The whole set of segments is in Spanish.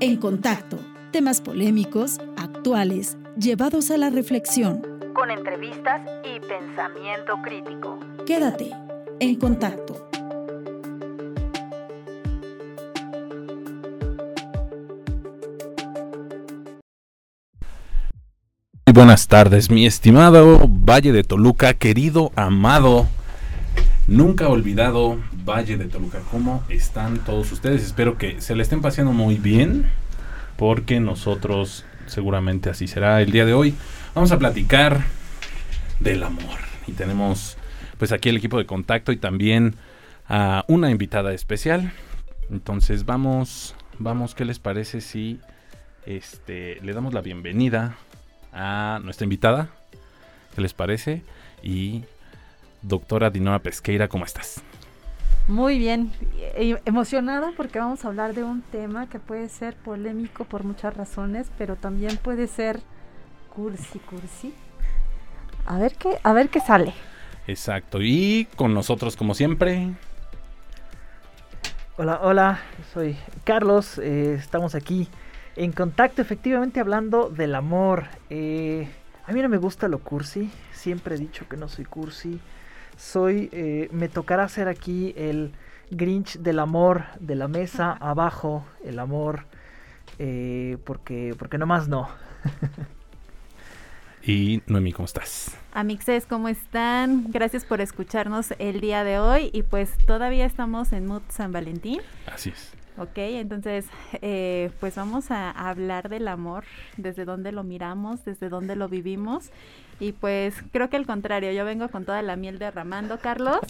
En contacto, temas polémicos, actuales, llevados a la reflexión. Con entrevistas y pensamiento crítico. Quédate en contacto. Muy buenas tardes, mi estimado Valle de Toluca, querido, amado, nunca olvidado Valle de Toluca. ¿Cómo están todos ustedes? Espero que se le estén paseando muy bien, porque nosotros seguramente así será el día de hoy. Vamos a platicar del amor y tenemos pues aquí el equipo de contacto y también a una invitada especial. Entonces vamos, vamos, ¿qué les parece si este le damos la bienvenida a nuestra invitada? ¿Qué les parece? Y doctora Dinora Pesqueira, ¿cómo estás? Muy bien, e- emocionada porque vamos a hablar de un tema que puede ser polémico por muchas razones, pero también puede ser cursi, cursi. A ver qué, a ver qué sale. Exacto. Y con nosotros, como siempre, Hola, hola, soy Carlos, eh, estamos aquí en contacto efectivamente hablando del amor. Eh, a mí no me gusta lo cursi, siempre he dicho que no soy cursi. Soy, eh, me tocará ser aquí el Grinch del amor de la mesa abajo, el amor, eh, porque, porque nomás no. y Noemi, ¿cómo estás? Amixes, ¿cómo están? Gracias por escucharnos el día de hoy y pues todavía estamos en Mood San Valentín. Así es. Ok, entonces eh, pues vamos a hablar del amor, desde dónde lo miramos, desde dónde lo vivimos y pues creo que al contrario, yo vengo con toda la miel derramando, Carlos,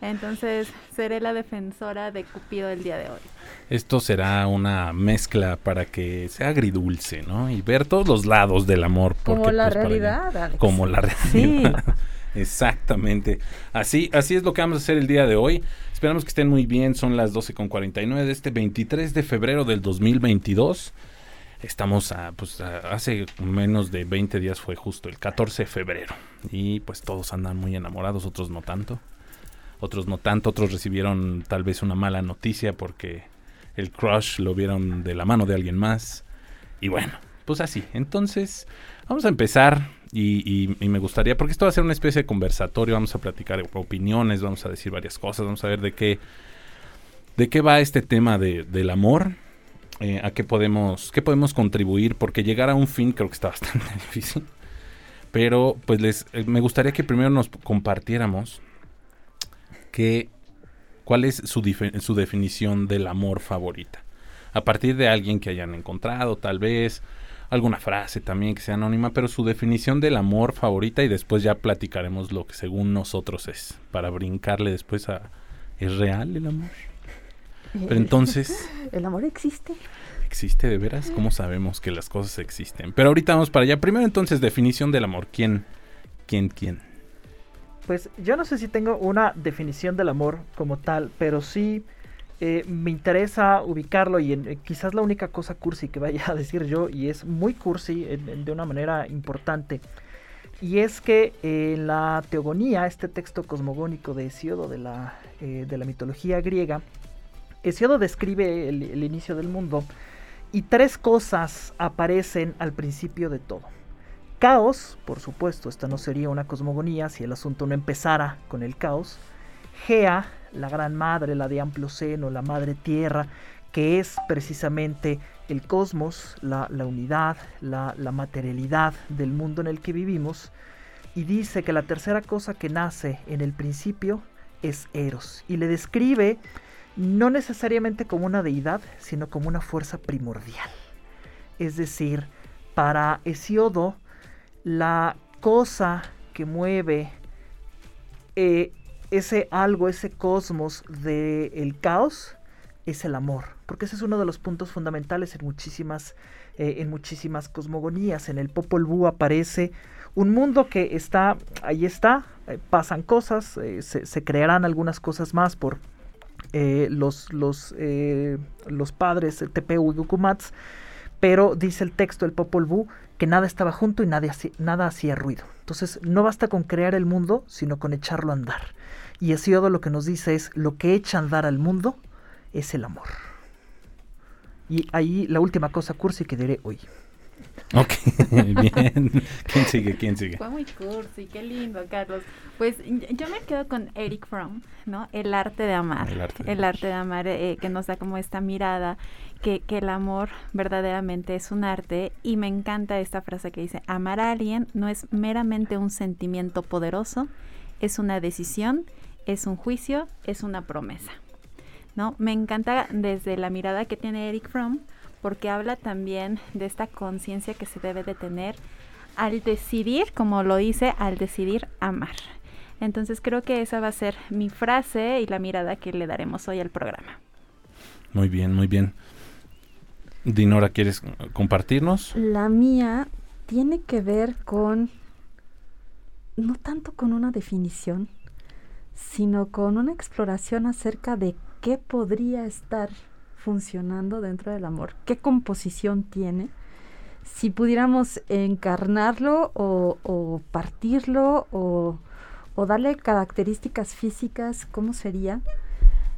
entonces seré la defensora de Cupido el día de hoy. Esto será una mezcla para que sea agridulce, ¿no? Y ver todos los lados del amor. Como porque, la pues, realidad, Alex. Como la Sí. realidad. Exactamente. Así, así es lo que vamos a hacer el día de hoy. Esperamos que estén muy bien. Son las 12.49 de este 23 de febrero del 2022. Estamos a, pues, hace menos de 20 días fue justo el 14 de febrero. Y pues todos andan muy enamorados, otros no tanto. Otros no tanto, otros recibieron tal vez una mala noticia porque el crush lo vieron de la mano de alguien más. Y bueno, pues así. Entonces, vamos a empezar y, y- y me gustaría, porque esto va a ser una especie de conversatorio, vamos a platicar opiniones, vamos a decir varias cosas, vamos a ver de qué, de qué va este tema de- del amor, eh, a qué podemos, qué podemos contribuir, porque llegar a un fin creo que está bastante difícil. Pero pues les, eh, me gustaría que primero nos compartiéramos que, cuál es su, su definición del amor favorita. A partir de alguien que hayan encontrado, tal vez, alguna frase también que sea anónima, pero su definición del amor favorita y después ya platicaremos lo que según nosotros es, para brincarle después a, ¿es real el amor? Pero entonces, ¿El amor existe? ¿existe de veras? ¿Cómo sabemos que las cosas existen? Pero ahorita vamos para allá. Primero entonces, definición del amor. ¿Quién? ¿Quién? ¿Quién? Pues yo no sé si tengo una definición del amor como tal, pero sí eh, me interesa ubicarlo y en- eh, quizás la única cosa cursi que vaya a decir yo, y es muy cursi en- en- de una manera importante, y es que eh, en la Teogonía, este texto cosmogónico de Hesiodo de la, eh, de la mitología griega, Hesiodo describe el, inicio del mundo y tres cosas aparecen al principio de todo. Caos, por supuesto, esta no sería una cosmogonía si el asunto no empezara con el caos. Gea, la gran madre, la de amplio seno, la madre tierra, que es precisamente el cosmos, la, unidad, la materialidad del mundo en el que vivimos. Y dice que la tercera cosa que nace en el principio es Eros. Y le describe no necesariamente como una deidad, sino como una fuerza primordial. Es decir, para Hesiodo, la cosa que mueve eh, ese algo, ese cosmos del caos, es el amor. Porque ese es uno de los puntos fundamentales en muchísimas, eh, en muchísimas cosmogonías. En el Popol Vuh aparece un mundo que está, ahí está, eh, pasan cosas, se crearán algunas cosas más por eh, los, los, eh, los padres, Tepeu y Gukumats, pero dice el texto del Popol Vuh que nada estaba junto y nada, hacía- nada hacía ruido. Entonces no basta con crear el mundo, sino con echarlo a andar. Y Hesiodo lo que nos dice es, lo que echa a andar al mundo es el amor. Y ahí la última cosa cursi que diré hoy. Ok, bien. ¿Quién sigue? ¿Quién sigue? Fue muy cursi, qué lindo, Carlos. Pues yo me quedo con Eric Fromm, ¿no? El arte de amar. El arte de, amar, eh, que nos da como esta mirada, que, que el amor verdaderamente es un arte. Y me encanta esta frase que dice, amar a alguien no es meramente un sentimiento poderoso, es una decisión, es un juicio, es una promesa. ¿No? Me encanta desde la mirada que tiene Eric Fromm, porque habla también de esta conciencia que se debe de tener al decidir, como lo dice, al decidir amar. Entonces creo que esa va a ser mi frase y la mirada que le daremos hoy al programa. Muy bien, muy bien. Dinora, ¿quieres compartirnos? La mía tiene que ver con, no tanto con una definición, sino con una exploración acerca de qué podría estar funcionando dentro del amor, qué composición tiene, si pudiéramos encarnarlo o, partirlo o, darle características físicas, ¿cómo sería?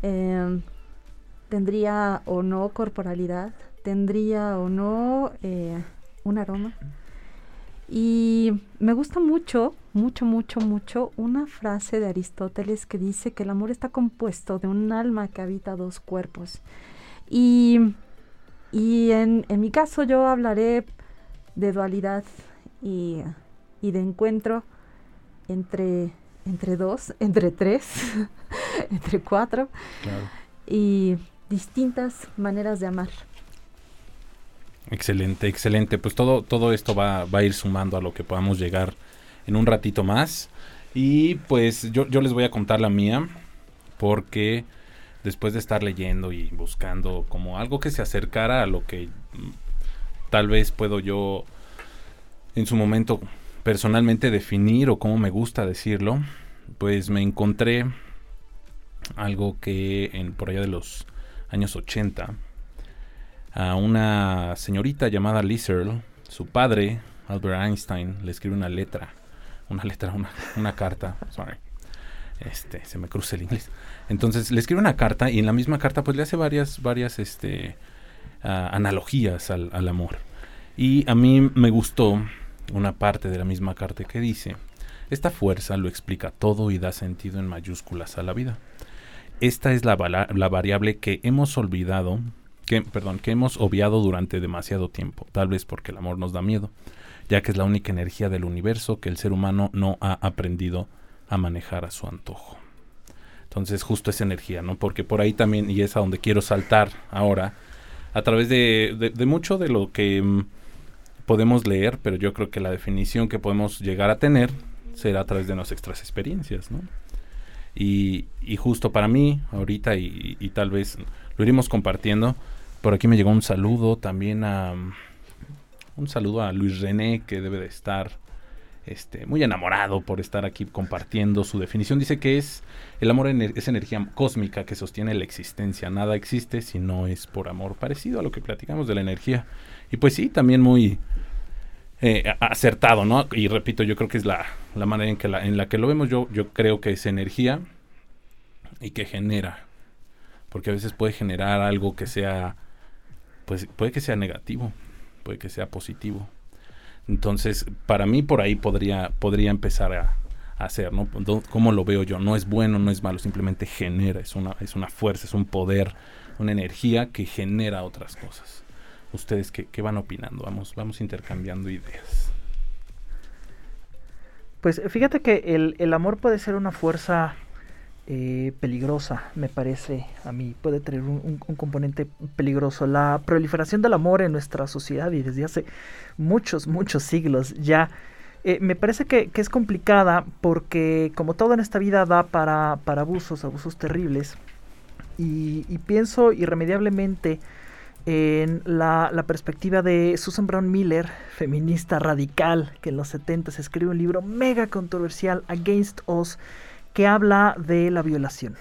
Em, ¿Tendría o no corporalidad? ¿Tendría o no eh, un aroma? Y me gusta mucho, mucho, mucho, mucho una frase de Aristóteles que dice que el amor está compuesto de un alma que habita dos cuerpos. Y, en, mi caso yo hablaré de dualidad y, de encuentro entre, entre dos, entre tres, entre cuatro y distintas maneras de amar. Excelente, excelente. Pues todo, todo esto va, va, a ir sumando a lo que podamos llegar en un ratito más. Y pues yo, yo les voy a contar la mía porque después de estar leyendo y buscando como algo que se acercara a lo que tal vez puedo yo en su momento personalmente definir o como me gusta decirlo, pues me encontré algo que en por allá de los años 80 a una señorita llamada Liz su padre Albert Einstein le escribe una letra, una letra, una, una carta, sorry, este, se me cruza el inglés. Entonces le escribe una carta y en la misma carta pues le hace varias, varias este, analogías al, al amor. Y a mí me gustó una parte de la misma carta que dice, esta fuerza lo explica todo y da sentido en mayúsculas a la vida. Esta es la, la, variable que hemos olvidado, que, perdón, que hemos obviado durante demasiado tiempo, tal vez porque el amor nos da miedo, ya que es la única energía del universo que el ser humano no ha aprendido a manejar a su antojo. Entonces justo esa energía, ¿no? Porque por ahí también, y es a donde quiero saltar ahora, a través de, mucho de lo que mm, podemos leer, pero yo creo que la definición que podemos llegar a tener será a través de nuestras experiencias, ¿no? Y, justo para mí, ahorita, y, y, tal vez lo iremos compartiendo, por aquí me llegó un saludo también a... Un saludo a Luis René, que debe de estar este, muy enamorado por estar aquí compartiendo su definición. Dice que es el amor es energía cósmica que sostiene la existencia. Nada existe si no es por amor. Parecido a lo que platicamos de la energía. Y pues sí, también muy eh, acertado, ¿no? Y repito, yo creo que es la, manera en, que la, en la que lo vemos. Yo, yo creo que es energía y que genera. Porque a veces puede generar algo que sea, pues puede que sea negativo, puede que sea positivo. Entonces, para mí por ahí podría, podría empezar a, hacer, ¿no? ¿Cómo lo veo yo? No es bueno, no es malo, simplemente genera, es una, es una fuerza, es un poder, una energía que genera otras cosas. ¿Ustedes qué, qué van opinando? Vamos, vamos intercambiando ideas. Pues fíjate que el, el amor puede ser una fuerza eh, peligrosa, me parece a mí. Puede tener un, componente peligroso. La proliferación del amor en nuestra sociedad y desde hace muchos, muchos siglos ya. Eh, me parece que, es complicada porque como todo en esta vida da para, para abusos, abusos terribles. Y, pienso irremediablemente en la, la, perspectiva de Susan Brown Miller, feminista radical, que en los 70 se escribe un libro mega controversial, Against Us, que habla de la violación.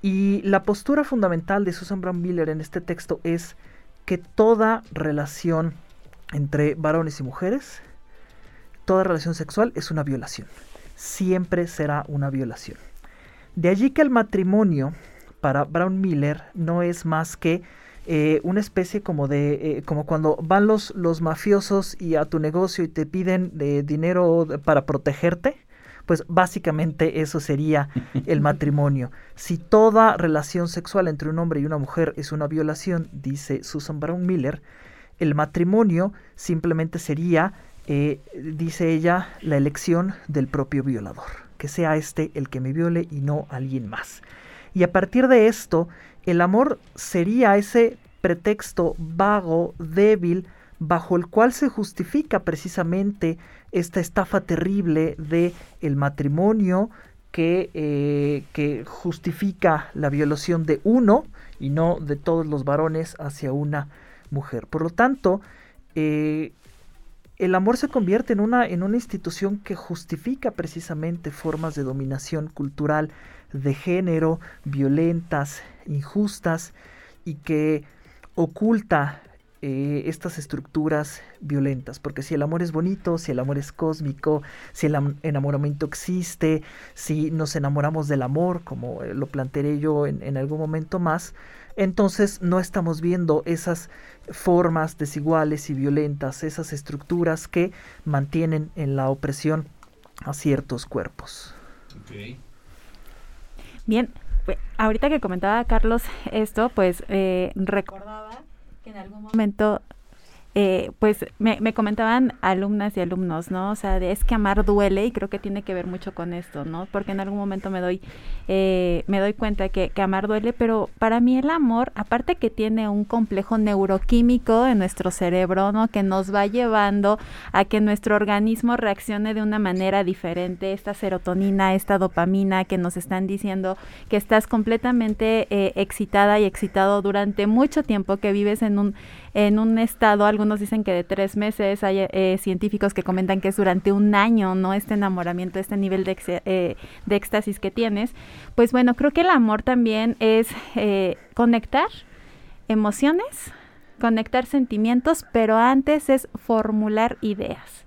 Y la postura fundamental de Susan Brown Miller en este texto es que toda relación entre varones y mujeres, toda relación sexual es una violación. Siempre será una violación. De allí que el matrimonio para Brown Miller no es más que eh, una especie como de, eh, como cuando van los, los mafiosos y a tu negocio y te piden de dinero para protegerte, pues básicamente eso sería el matrimonio. Si toda relación sexual entre un hombre y una mujer es una violación, dice Susan Brown Miller, el matrimonio simplemente sería, eh, dice ella, la elección del propio violador, que sea este el que me viole y no alguien más. Y a partir de esto, el amor sería ese pretexto vago, débil, bajo el cual se justifica precisamente esta estafa terrible de el matrimonio que, eh, que justifica la violación de uno y no de todos los varones hacia una mujer. Por lo tanto, eh, el amor se convierte en una, en una institución que justifica precisamente formas de dominación cultural de género, violentas, injustas, y que oculta eh, estas estructuras violentas, porque si el amor es bonito, si el amor es cósmico, si el enamoramiento existe, si nos enamoramos del amor, como eh, lo plantearé yo en, en algún momento más, entonces no estamos viendo esas formas desiguales y violentas, esas estructuras que mantienen en la opresión a ciertos cuerpos. Bien, pues, ahorita que comentaba Carlos esto, pues eh, recordaba que en algún momento eh, pues me, me, comentaban alumnas y alumnos, ¿no? O sea, de, es que amar duele y creo que tiene que ver mucho con esto, ¿no? Porque en algún momento me doy, eh, me doy cuenta que, que, amar duele, pero para mí el amor, aparte que tiene un complejo neuroquímico en nuestro cerebro, ¿no? Que nos va llevando a que nuestro organismo reaccione de una manera diferente, esta serotonina, esta dopamina que nos están diciendo que estás completamente eh, excitada y excitado durante mucho tiempo, que vives en un, en un estado, algunos dicen que de tres meses, hay eh, científicos que comentan que es durante un año, ¿no? Este enamoramiento, este nivel de, eh, de éxtasis que tienes. Pues bueno, creo que el amor también es eh, conectar emociones, conectar sentimientos, pero antes es formular ideas.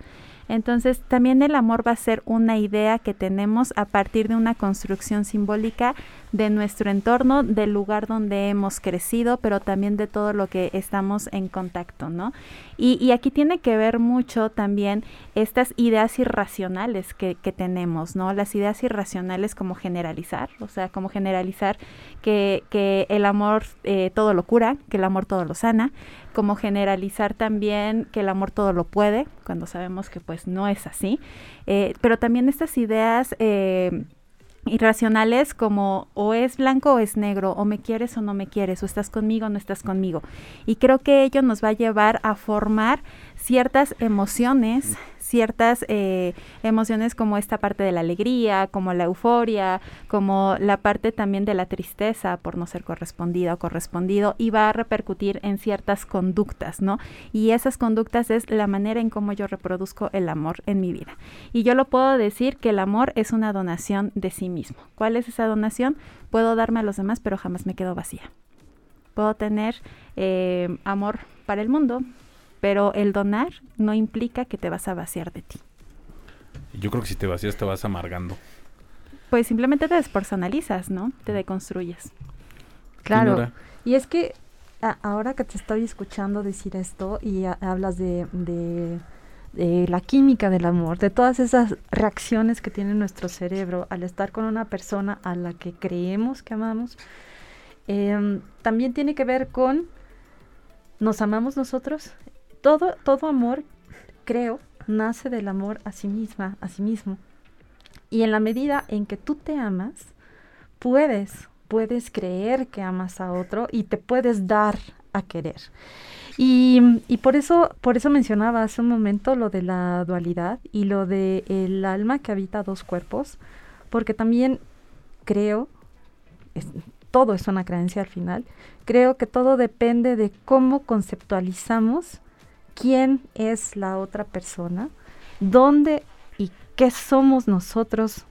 Entonces, también el amor va a ser una idea que tenemos a partir de una construcción simbólica de nuestro entorno, del lugar donde hemos crecido, pero también de todo lo que estamos en contacto, ¿no? Y, aquí tiene que ver mucho también estas ideas irracionales que, tenemos, ¿no? Las ideas irracionales como generalizar, o sea, como generalizar que, el amor eh, todo lo cura, que el amor todo lo sana, como generalizar también que el amor todo lo puede, cuando sabemos que pues no es así, eh, pero también estas ideas... Eh, irracionales como o es blanco o es negro, o me quieres o no me quieres, o estás conmigo o no estás conmigo. Y creo que ello nos va a llevar a formar ciertas emociones, ciertas eh, emociones como esta parte de la alegría, como la euforia, como la parte también de la tristeza por no ser correspondida o correspondido y va a repercutir en ciertas conductas, ¿no? Y esas conductas es la manera en cómo yo reproduzco el amor en mi vida. Y yo lo puedo decir que el amor es una donación de sí mismo. ¿Cuál es esa donación? Puedo darme a los demás, pero jamás me quedo vacía. Puedo tener eh, amor para el mundo, pero el donar no implica que te vas a vaciar de ti. Yo creo que si te vacías te vas amargando. Pues simplemente te despersonalizas, ¿no? Te deconstruyes. Claro. Y es que ahora que te estoy escuchando decir esto y hablas de, de, la química del amor, de todas esas reacciones que tiene nuestro cerebro al estar con una persona a la que creemos que amamos, em, también tiene que ver con nos amamos nosotros todo, todo amor, creo, nace del amor a sí misma, a sí mismo. Y en la medida en que tú te amas, puedes, puedes creer que amas a otro y te puedes dar a querer. Y, y, por eso, por eso mencionaba hace un momento lo de la dualidad y lo de el alma que habita dos cuerpos, porque también creo, todo es una creencia al final, creo que todo depende de cómo conceptualizamos quién es la otra persona, dónde y qué somos nosotros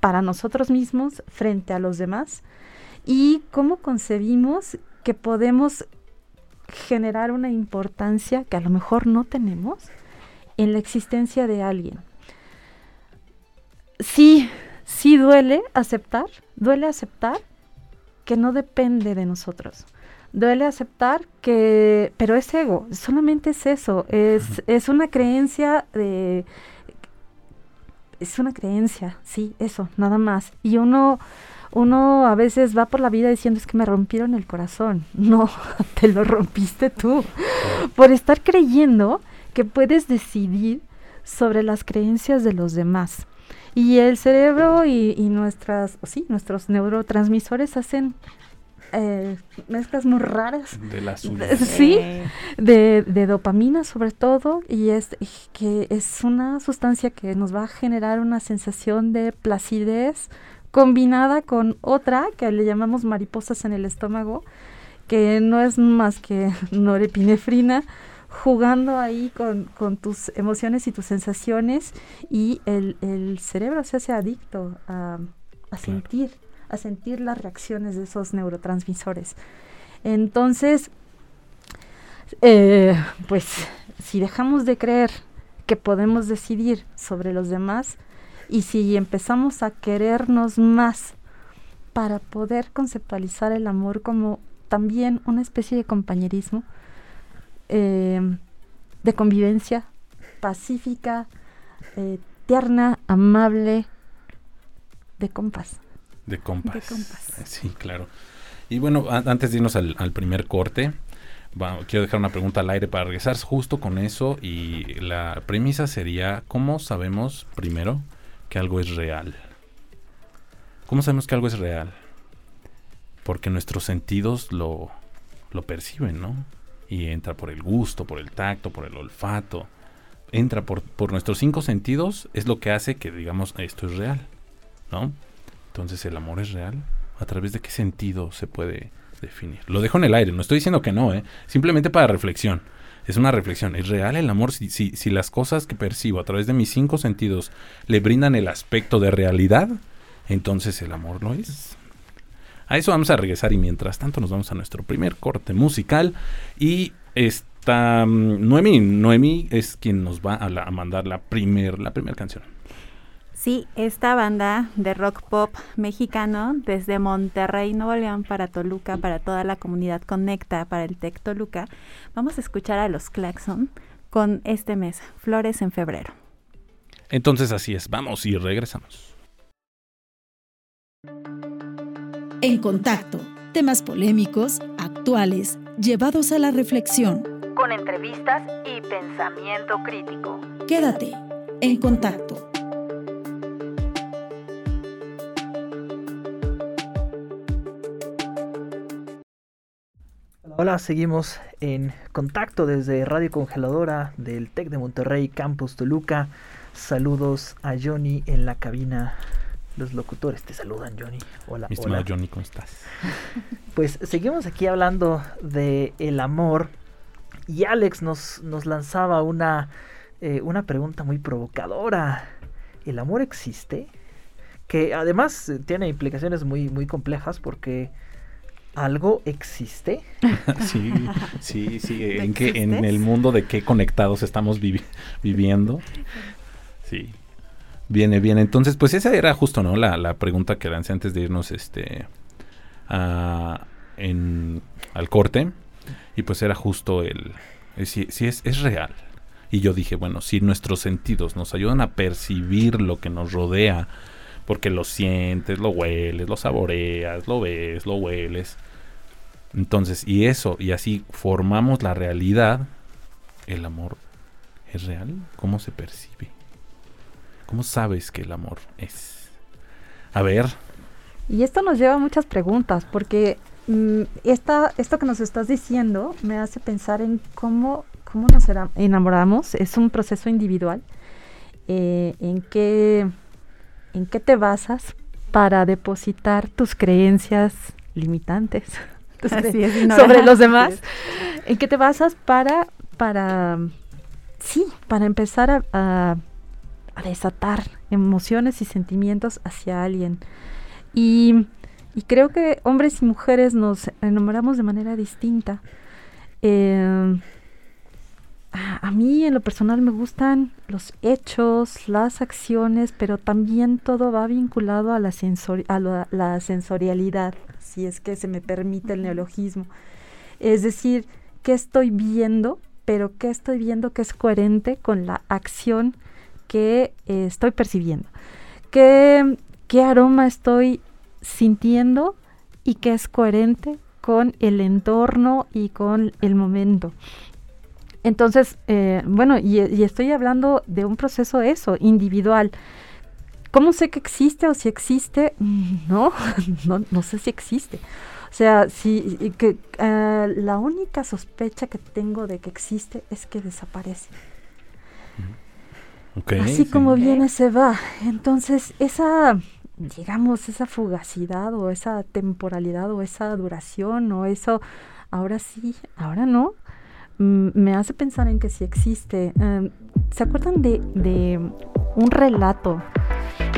para nosotros mismos frente a los demás y cómo concebimos que podemos generar una importancia que a lo mejor no tenemos en la existencia de alguien. Sí, sí duele aceptar, duele aceptar que no depende de nosotros duele aceptar que, pero es ego, solamente es eso, es, es una creencia de, es una creencia, sí, eso, nada más. Y uno, uno a veces va por la vida diciendo es que me rompieron el corazón. No, te lo rompiste tú. Por estar creyendo que puedes decidir sobre las creencias de los demás. Y el cerebro y, y nuestras, sí, nuestros neurotransmisores hacen eh, mezclas muy raras. De la Sí, de, de, dopamina sobre todo, y es que es una sustancia que nos va a generar una sensación de placidez combinada con otra que le llamamos mariposas en el estómago, que no es más que norepinefrina, jugando ahí con, con, tus emociones y tus sensaciones y el, el cerebro se hace adicto a, a sentir, a sentir las reacciones de esos neurotransmisores. Entonces, eh, pues si dejamos de creer que podemos decidir sobre los demás y si empezamos a querernos más para poder conceptualizar el amor como también una especie de compañerismo, eh, de convivencia pacífica, eh, tierna, amable, de compas. De compas. Sí, claro. Y bueno, antes de irnos al, primer corte, quiero dejar una pregunta al aire para regresar justo con eso. Y la premisa sería, ¿cómo sabemos primero que algo es real? ¿Cómo sabemos que algo es real? Porque nuestros sentidos lo, lo perciben, ¿no? y entra por el gusto, por el tacto, por el olfato, entra por, por nuestros cinco sentidos, es lo que hace que digamos esto es real, ¿no? Entonces el amor es real. ¿A través de qué sentido se puede definir? Lo dejo en el aire, no estoy diciendo que no, ¿eh? simplemente para reflexión. Es una reflexión. ¿Es real el amor si, si, si las cosas que percibo a través de mis cinco sentidos le brindan el aspecto de realidad? Entonces el amor lo es. A eso vamos a regresar y mientras tanto nos vamos a nuestro primer corte musical y esta mm, Noemi, Noemi es quien nos va a, mandar la la primera canción. Sí, esta banda de rock pop mexicano desde Monterrey, Nuevo León, para Toluca, para toda la comunidad Conecta, para el Tec Toluca, vamos a escuchar a los Claxon con este mes, Flores en Febrero. Entonces así es, vamos y regresamos. En contacto, temas polémicos, actuales, llevados a la reflexión. Con entrevistas y pensamiento crítico. Quédate en contacto. Hola, seguimos en contacto desde Radio Congeladora del TEC de Monterrey, Campus Toluca. Saludos a Johnny en la cabina los locutores te saludan, Johnny. Hola, Mi estimado Johnny, ¿cómo estás? Pues seguimos aquí hablando de el amor y Alex nos, nos lanzaba una, eh, una pregunta muy provocadora. ¿El amor existe? Que además eh, tiene implicaciones muy, muy complejas porque algo existe. sí, sí, sí. ¿En, qué, en el mundo de qué conectados estamos viviendo. Sí. Viene bien. Entonces, pues esa era justo, ¿no? La, la pregunta que lancé antes de irnos este en, al corte. Y pues era justo el... Si, si es, es real. Y yo dije, bueno, si nuestros sentidos nos ayudan a percibir lo que nos rodea, porque lo sientes, lo hueles, lo saboreas, lo ves, lo hueles. Entonces, y eso, y así formamos la realidad, el amor es real, ¿cómo se percibe? ¿Cómo sabes que el amor es? A ver. Y esto nos lleva a muchas preguntas, porque mm, esta, esto que nos estás diciendo me hace pensar en cómo, cómo nos enamoramos. Es un proceso individual. Eh, en, qué, ¿En qué te basas para depositar tus creencias limitantes sobre los demás? ¿En qué te basas para, para, sí, para empezar a a desatar emociones y sentimientos hacia alguien. Y, creo que hombres y mujeres nos enamoramos de manera distinta. Em, a, mí en lo personal me gustan los hechos, las acciones, pero también todo va vinculado a la, a la, sensorialidad, si es que se me permite el neologismo. Es decir, ¿qué estoy viendo? Pero ¿qué estoy viendo que es coherente con la acción que eh, estoy percibiendo? ¿Qué, ¿Qué aroma estoy sintiendo y que es coherente con el entorno y con el momento? Entonces, eh, bueno, y, y estoy hablando de un proceso eso, individual. ¿Cómo sé que existe o si existe? No, no, no sé si existe. O sea, si y que eh, la única sospecha que tengo de que existe es que desaparece. Así sí. como viene se va. Entonces, esa digamos esa fugacidad o esa temporalidad o esa duración o eso ahora sí, ahora no. Me hace pensar en que sí existe. Em, ¿Se acuerdan de, de un relato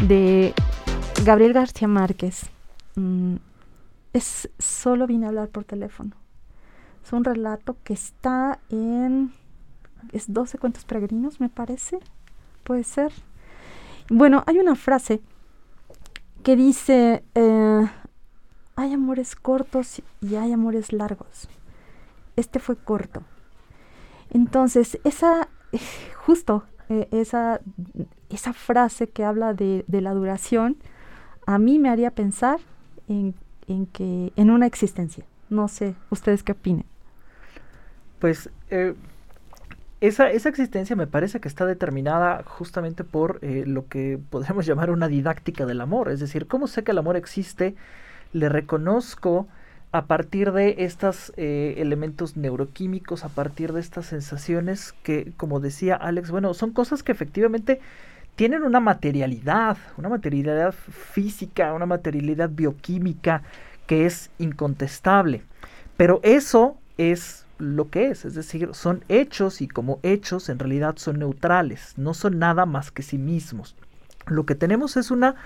de Gabriel García Márquez? Mm, es solo vine a hablar por teléfono. Es un relato que está en es 12 cuentos peregrinos, me parece. Puede ser. Bueno, hay una frase que dice, eh, hay amores cortos y hay amores largos. Este fue corto. Entonces, esa, justo eh, esa, esa frase que habla de, la duración, a mí me haría pensar en, en que, en una existencia. No sé, ¿ustedes qué opinan? Pues eh, esa, esa existencia me parece que está determinada justamente por eh, lo que podríamos llamar una didáctica del amor. Es decir, ¿cómo sé que el amor existe? Le reconozco a partir de estos elementos neuroquímicos, a partir de estas sensaciones que, como decía Alex, bueno, son cosas que efectivamente tienen una materialidad, una materialidad física, una materialidad bioquímica que es incontestable. Pero eso es lo que es, es decir, son hechos y como hechos en realidad son neutrales, no son nada más que sí mismos. Lo que tenemos es una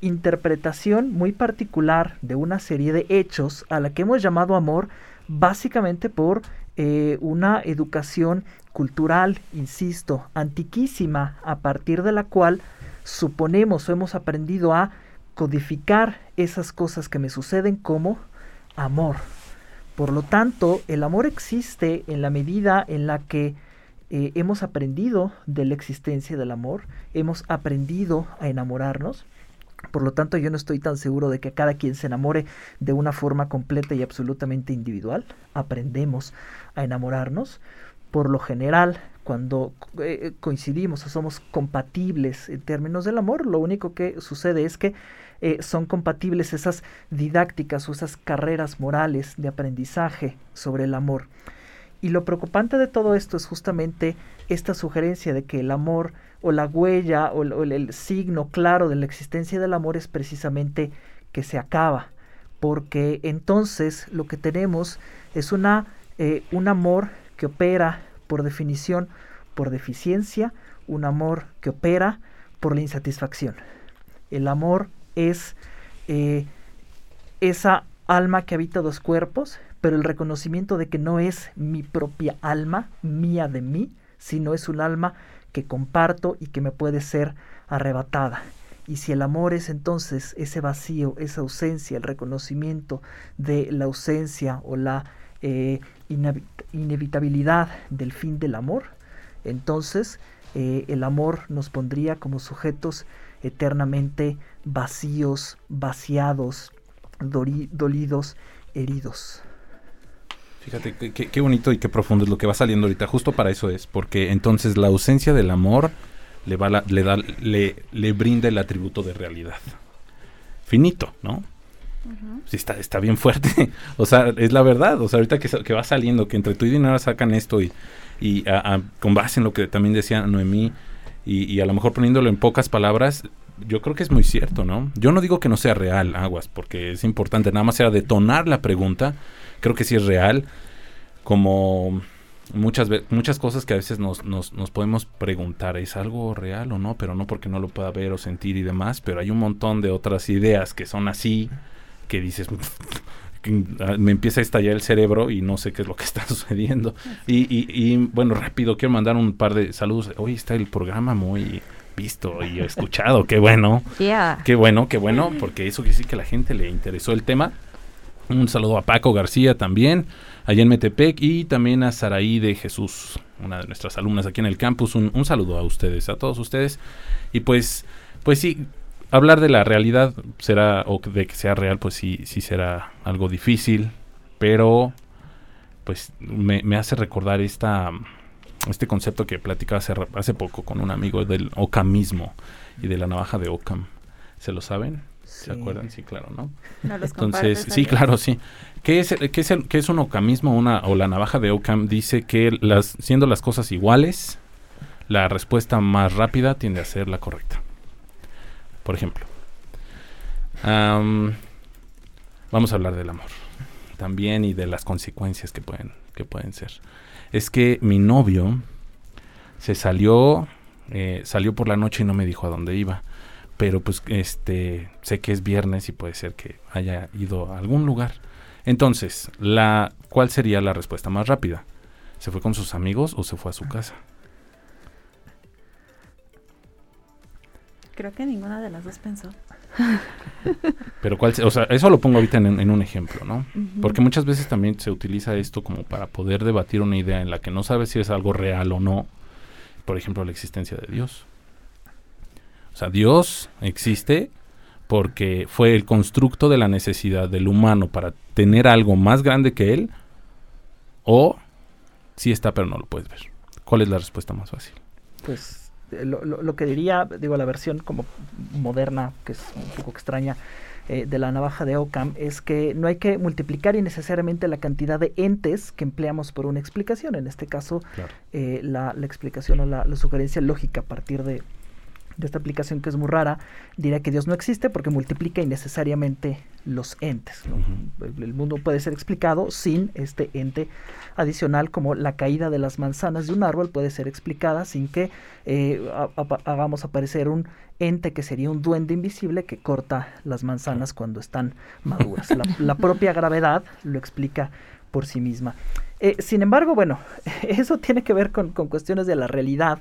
interpretación muy particular de una serie de hechos a la que hemos llamado amor básicamente por eh, una educación cultural, insisto, antiquísima, a partir de la cual suponemos o hemos aprendido a codificar esas cosas que me suceden como amor. Por lo tanto, el amor existe en la medida en la que eh, hemos aprendido de la existencia del amor, hemos aprendido a enamorarnos. Por lo tanto, yo no estoy tan seguro de que cada quien se enamore de una forma completa y absolutamente individual. Aprendemos a enamorarnos. Por lo general, cuando eh, coincidimos o somos compatibles en términos del amor, lo único que sucede es que eh, son compatibles esas didácticas o esas carreras morales de aprendizaje sobre el amor. Y lo preocupante de todo esto es justamente esta sugerencia de que el amor o la huella o, el, signo claro de la existencia del amor es precisamente que se acaba. Porque entonces lo que tenemos es una, eh, un amor que opera por definición por deficiencia, un amor que opera por la insatisfacción. El amor es eh, esa alma que habita dos cuerpos, pero el reconocimiento de que no es mi propia alma, mía de mí, sino es un alma que comparto y que me puede ser arrebatada. Y si el amor es entonces ese vacío, esa ausencia, el reconocimiento de la ausencia o la eh, inevitabilidad del fin del amor, entonces eh, el amor nos pondría como sujetos eternamente vacíos, vaciados, dolidos, heridos. Fíjate qué, bonito y qué profundo es lo que va saliendo ahorita. Justo para eso es, porque entonces la ausencia del amor le va la, le da le, le brinda el atributo de realidad. Finito, ¿no? Uh -huh. Sí, está, está bien fuerte. o sea, es la verdad. O sea, ahorita que, que va saliendo, que entre tú y Dinara sacan esto y, y a, a, con base en lo que también decía Noemí, y, y, a lo mejor poniéndolo en pocas palabras, yo creo que es muy cierto, ¿no? Yo no digo que no sea real, aguas, porque es importante, nada más era detonar la pregunta, creo que sí es real, como muchas muchas cosas que a veces nos, nos, nos, podemos preguntar, ¿es algo real o no? Pero no porque no lo pueda ver o sentir y demás, pero hay un montón de otras ideas que son así, que dices, me empieza a estallar el cerebro y no sé qué es lo que está sucediendo. Y, y, y bueno, rápido, quiero mandar un par de saludos. Hoy está el programa muy visto y escuchado, qué bueno. Yeah. Qué bueno, qué bueno, porque eso quiere decir que a la gente le interesó el tema. Un saludo a Paco García también, allá en Metepec, y también a Saraí de Jesús, una de nuestras alumnas aquí en el campus. Un, un saludo a ustedes, a todos ustedes. Y pues, pues sí, hablar de la realidad será, o de que sea real, pues sí, sí será algo difícil, pero pues me, me hace recordar esta, este concepto que platicaba hace, hace poco con un amigo del ocamismo y de la navaja de Ockham. ¿Se lo saben? ¿Se acuerdan? Sí, claro, ¿no? No los Entonces, sí, claro, sí. ¿Qué es, qué es, el- qué es un ocamismo una, o la navaja de Ockham? Dice que las, siendo las cosas iguales, la respuesta más rápida tiende a ser la correcta. Por ejemplo, am, vamos a hablar del amor también y de las consecuencias que pueden, que pueden ser. Es que mi novio se salió, eh, salió por la noche y no me dijo a dónde iba pero pues este sé que es viernes y puede ser que haya ido a algún lugar. Entonces, la ¿cuál sería la respuesta más rápida? ¿Se fue con sus amigos o se fue a su casa? Creo que ninguna de las dos pensó. Pero cuál, o sea, eso lo pongo ahorita en, en un ejemplo, ¿no? Porque muchas veces también se utiliza esto como para poder debatir una idea en la que no sabes si es algo real o no. Por ejemplo, la existencia de Dios. O sea, Dios existe porque fue el constructo de la necesidad del humano para tener algo más grande que él. O sí está, pero no lo puedes ver. ¿Cuál es la respuesta más fácil? Pues lo, lo- lo que diría, digo, la versión como moderna, que es un poco extraña, eh, de la navaja de Ockham, es que no hay que multiplicar innecesariamente la cantidad de entes que empleamos por una explicación. En este caso, Claro. eh, la, la explicación o la, la sugerencia lógica a partir de, de esta aplicación que es muy rara, diría que Dios no existe porque multiplica innecesariamente los entes. El- El mundo puede ser explicado sin este ente adicional como la caída de las manzanas de un árbol puede ser explicada sin que eh, hagamos aparecer un ente que sería un duende invisible que corta las manzanas cuando están maduras. La, la propia gravedad lo explica por sí misma. Eh, sin embargo, bueno, eso tiene que ver con, con cuestiones de la realidad.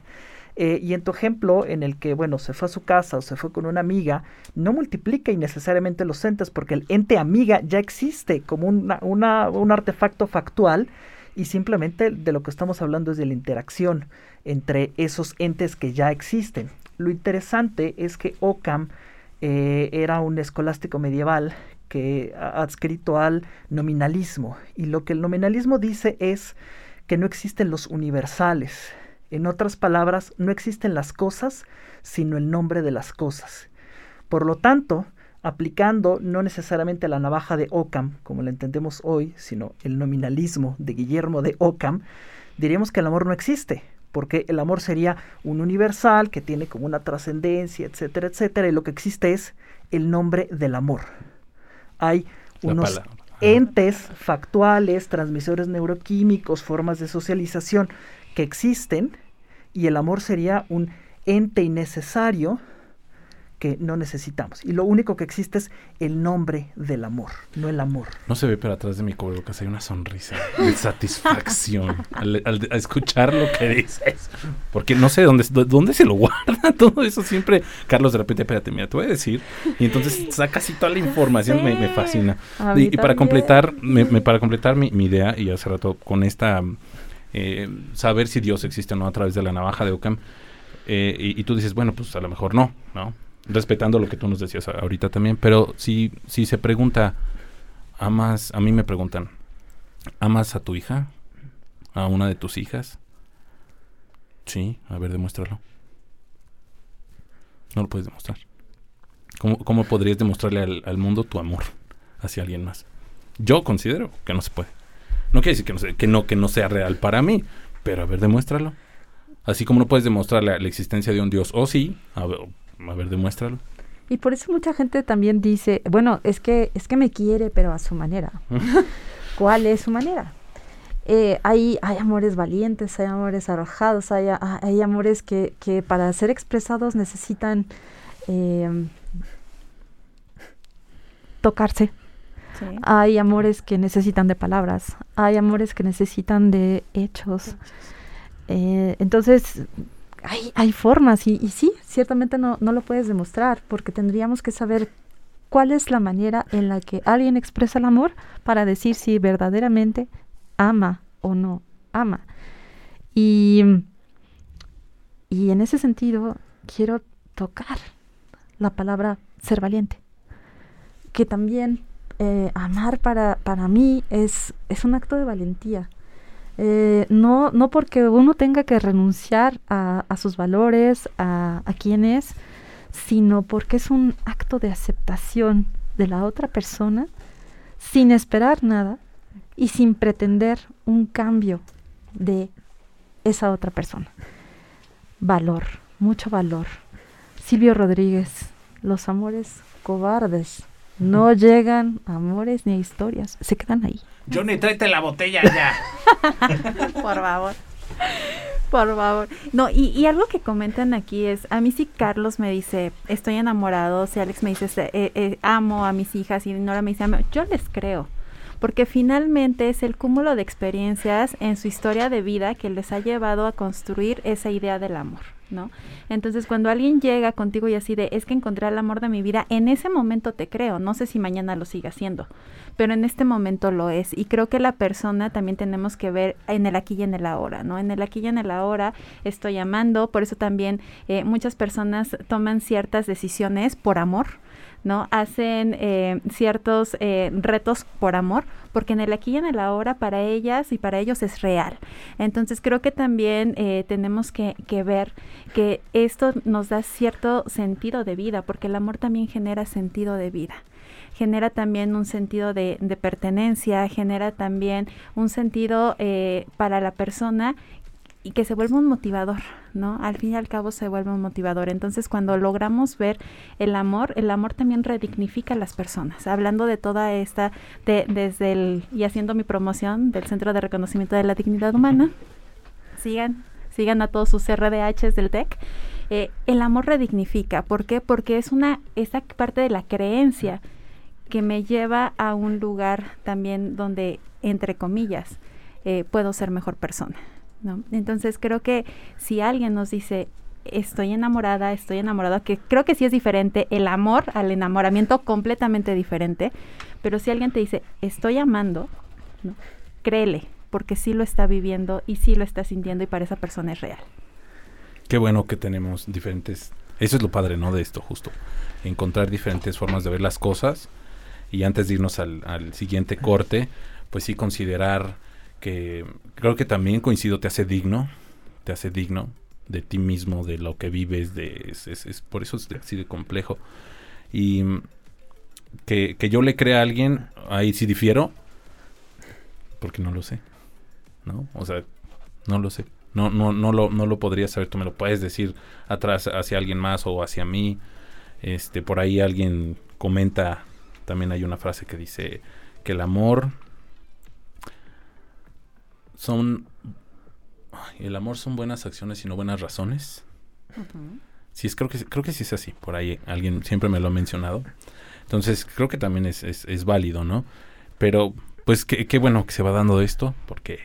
Eh, y en tu ejemplo, en el que, bueno, se fue a su casa o se fue con una amiga, no multiplica innecesariamente los entes porque el ente amiga ya existe como una, un artefacto factual y simplemente de lo que estamos hablando es de la interacción entre esos entes que ya existen. Lo interesante es que Ockham eh, era un escolástico medieval que adscrito al nominalismo y lo que el nominalismo dice es que no existen los universales. En otras palabras, no existen las cosas, sino el nombre de las cosas. Por lo tanto, aplicando no necesariamente la navaja de Ockham, como la entendemos hoy, sino el nominalismo de Guillermo de Ockham, diríamos que el amor no existe, porque el amor sería un universal que tiene como una trascendencia, etcétera, etcétera, y lo que existe es el nombre del amor. Hay unos entes factuales, transmisores neuroquímicos, formas de socialización que existen y el amor sería un ente innecesario que no necesitamos. Y lo único que existe es el nombre del amor, no el amor. No se ve, pero atrás de mi cubrebocas hay una sonrisa de satisfacción al, escuchar lo que dices. Porque no sé dónde, dó- dónde se lo guarda todo eso. Siempre, Carlos, de repente, espérate, mira, te voy a decir. Y entonces saca así toda la información, me, fascina. Y, para completar, me, me- para completar mi, mi idea, y hace rato con esta, eh, saber si Dios existe o no a través de la navaja de Ockham, eh, y, tú dices, bueno, pues a lo mejor no, ¿no? Respetando lo que tú nos decías ahorita también, pero si, si se pregunta, amas, a mí me preguntan, ¿amas a tu hija? ¿A una de tus hijas? Sí, a ver, demuéstralo. No lo puedes demostrar. ¿Cómo, cómo podrías demostrarle al mundo tu amor hacia alguien más? Yo considero que no se puede. No quiere decir que no, se- que no, que no sea real para mí, pero a ver, demuéstralo. Así como no puedes demostrar la, la existencia de un Dios, o sí, a ver, a ver, demuéstralo. Y por eso mucha gente también dice, bueno, es que es que me quiere, pero a su manera. ¿Cuál es su manera? Eh, hay, hay amores valientes, hay amores arrojados, hay, hay amores que, que para ser expresados necesitan eh, tocarse. Hay amores que necesitan de palabras, hay amores que necesitan de hechos. Eh, entonces, hay, hay formas y, y sí, ciertamente no, no lo puedes demostrar porque tendríamos que saber cuál es la manera en la que alguien expresa el amor para decir si verdaderamente ama o no ama. Y, y en ese sentido quiero tocar la palabra ser valiente, que también eh, amar para, para mí es, es un acto de valentía. Eh, no, no porque uno tenga que renunciar a, a sus valores, a, a quién es, sino porque es un acto de aceptación de la otra persona sin esperar nada y sin pretender un cambio de esa otra persona. Valor, mucho valor. Silvio Rodríguez, los amores cobardes no llegan amores ni historias, se quedan ahí. Johnny, tráete la botella ya. Por favor. Por favor. No, y, y, algo que comentan aquí es, a mí si Carlos me dice, estoy enamorado, si Alex me dice, eh, eh, amo a mis hijas y Nora me dice, amo, yo les creo porque finalmente es el cúmulo de experiencias en su historia de vida que les ha llevado a construir esa idea del amor. ¿No? Entonces, cuando alguien llega contigo y así de, es que encontré el amor de mi vida, en ese momento te creo, no sé si mañana lo siga haciendo, pero en este momento lo es. Y creo que la persona también tenemos que ver en el aquí y en el ahora, ¿no? En el aquí y en el ahora estoy amando, por eso también eh, muchas personas toman ciertas decisiones por amor, ¿no? Hacen eh, ciertos eh, retos por amor, porque en el aquí y en el ahora para ellas y para ellos es real. Entonces creo que también eh, tenemos que, que, ver que esto nos da cierto sentido de vida, porque el amor también genera sentido de vida genera también un sentido de, de pertenencia, genera también un sentido para la persona y que se vuelva un motivador, ¿no? Al fin y al cabo se vuelve un motivador. Entonces, cuando logramos ver el amor, el amor también redignifica a las personas. Hablando de toda esta, de, desde el, y haciendo mi promoción del Centro de Reconocimiento de la Dignidad Humana, sigan, sigan a todos sus RDHs del TEC. Eh, el amor redignifica. ¿Por qué? Porque es una, esa parte de la creencia que me lleva a un lugar también donde, entre comillas, eh, puedo ser mejor persona. Entonces creo que si alguien nos dice, estoy enamorada, estoy enamorada, que creo que sí es diferente el amor al enamoramiento, completamente diferente, pero si alguien te dice, estoy amando, créele, porque sí lo está viviendo y sí lo está sintiendo y para esa persona es real. Qué bueno que tenemos diferentes, eso es lo padre, ¿no? De esto justo, encontrar diferentes formas de ver las cosas y antes de irnos al, al siguiente corte, pues sí considerar que creo que también coincido, te hace digno, te hace digno de ti mismo, de lo que vives, de es, es, por eso es así de complejo. Y que, que, yo le crea a alguien, ahí sí difiero, porque no lo sé, ¿no? O sea, no lo sé. No, no, no, lo, no lo podría saber, tú me lo puedes decir atrás hacia alguien más o hacia mí. Este, por ahí alguien comenta, también hay una frase que dice que el amor son el amor son buenas acciones y no buenas razones. Sí, es, creo que creo que sí es así. Por ahí alguien siempre me lo ha mencionado. Entonces creo que también es, es, es válido, ¿no? Pero pues qué, qué, bueno que se va dando esto, porque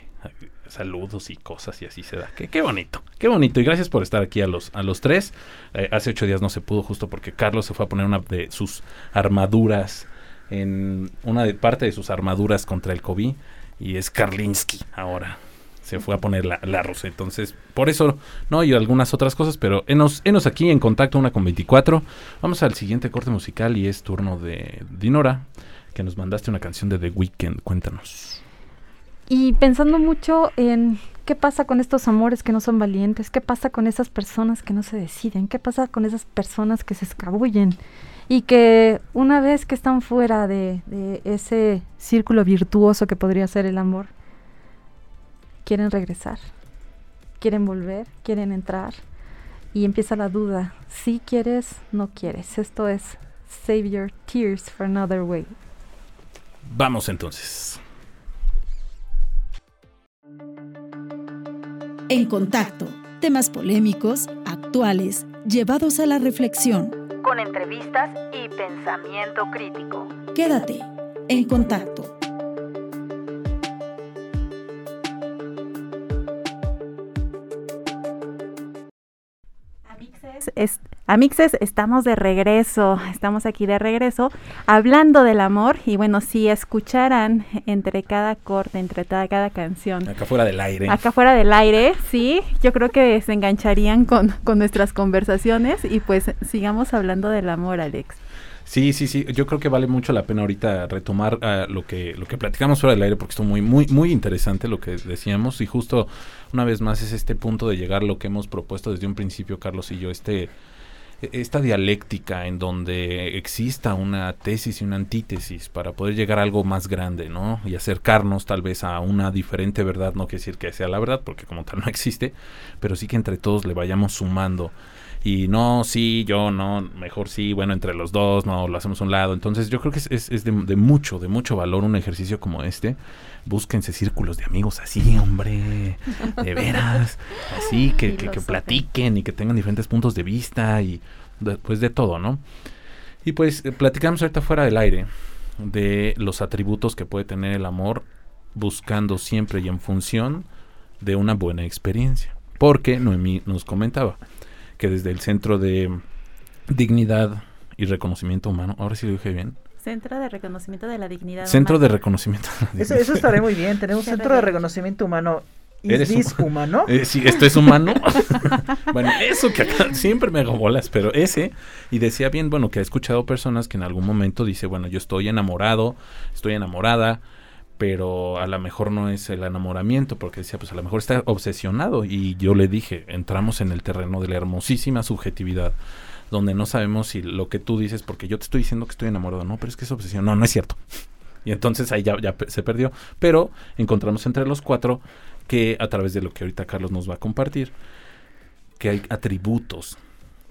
saludos y cosas y así se da. Qué, qué bonito, qué bonito. Y gracias por estar aquí a los, a los tres. Eh, hace ocho días no se pudo justo porque Carlos se fue a poner una de sus armaduras, en una de parte de sus armaduras contra el COVID y es Karlinski ahora. Se fue a poner la, la rosa. Entonces, por eso, no, y algunas otras cosas, pero enos, enos aquí en contacto, una con 24. Vamos al siguiente corte musical y es turno de Dinora, que nos mandaste una canción de The Weeknd. Cuéntanos. Y pensando mucho en qué pasa con estos amores que no son valientes, qué pasa con esas personas que no se deciden, qué pasa con esas personas que se escabullen y que una vez que están fuera de, de, ese círculo virtuoso que podría ser el amor, quieren regresar, quieren volver, quieren entrar y empieza la duda, si quieres, no quieres. Esto es Save Your Tears for Another Way. Vamos entonces. En contacto, temas polémicos, actuales, llevados a la reflexión con entrevistas y pensamiento crítico. Quédate en contacto. Amixes, es, Amixes, estamos de regreso, estamos aquí de regreso hablando del amor y bueno, si escucharan entre cada corte, entre cada, cada canción. Acá fuera del aire. Acá fuera del aire, sí, yo creo que se engancharían con, con nuestras conversaciones y pues sigamos hablando del amor, Alex. Sí, sí, sí. Yo creo que vale mucho la pena ahorita retomar uh, lo que lo que platicamos fuera del aire porque estuvo muy muy muy interesante lo que decíamos y justo una vez más es este punto de llegar lo que hemos propuesto desde un principio Carlos y yo este esta dialéctica en donde exista una tesis y una antítesis para poder llegar a algo más grande, ¿no? Y acercarnos tal vez a una diferente verdad, no quiere decir que sea la verdad, porque como tal no existe, pero sí que entre todos le vayamos sumando. Y no, sí, yo no, mejor sí, bueno, entre los dos, no, lo hacemos a un lado. Entonces yo creo que es, es, es de, de, mucho, de mucho valor un ejercicio como este. Búsquense círculos de amigos así, hombre, de veras, así, que, que, que platiquen y que tengan diferentes puntos de vista y pues de todo, ¿no? Y pues platicamos ahorita fuera del aire de los atributos que puede tener el amor buscando siempre y en función de una buena experiencia. Porque Noemí nos comentaba que desde el Centro de Dignidad y Reconocimiento Humano, ahora sí lo dije bien, Centro de Reconocimiento de la Dignidad Centro Humana. de Reconocimiento. Eso, eso estaré muy bien. Tenemos Centro de Reconocimiento Humano. ¿Es this humano? Eh, sí, esto es humano. bueno, eso que acá siempre me hago bolas, pero ese, y decía bien, bueno, que ha escuchado personas que en algún momento dice, bueno, yo estoy enamorado, estoy enamorada, pero a lo mejor no es el enamoramiento, porque decía, pues a lo mejor está obsesionado. Y yo le dije, entramos en el terreno de la hermosísima subjetividad donde no sabemos si lo que tú dices, porque yo te estoy diciendo que estoy enamorado, no, pero es que es obsesión, no, no es cierto. Y entonces ahí ya, ya se perdió. Pero encontramos entre los cuatro que a través de lo que ahorita Carlos nos va a compartir, que hay atributos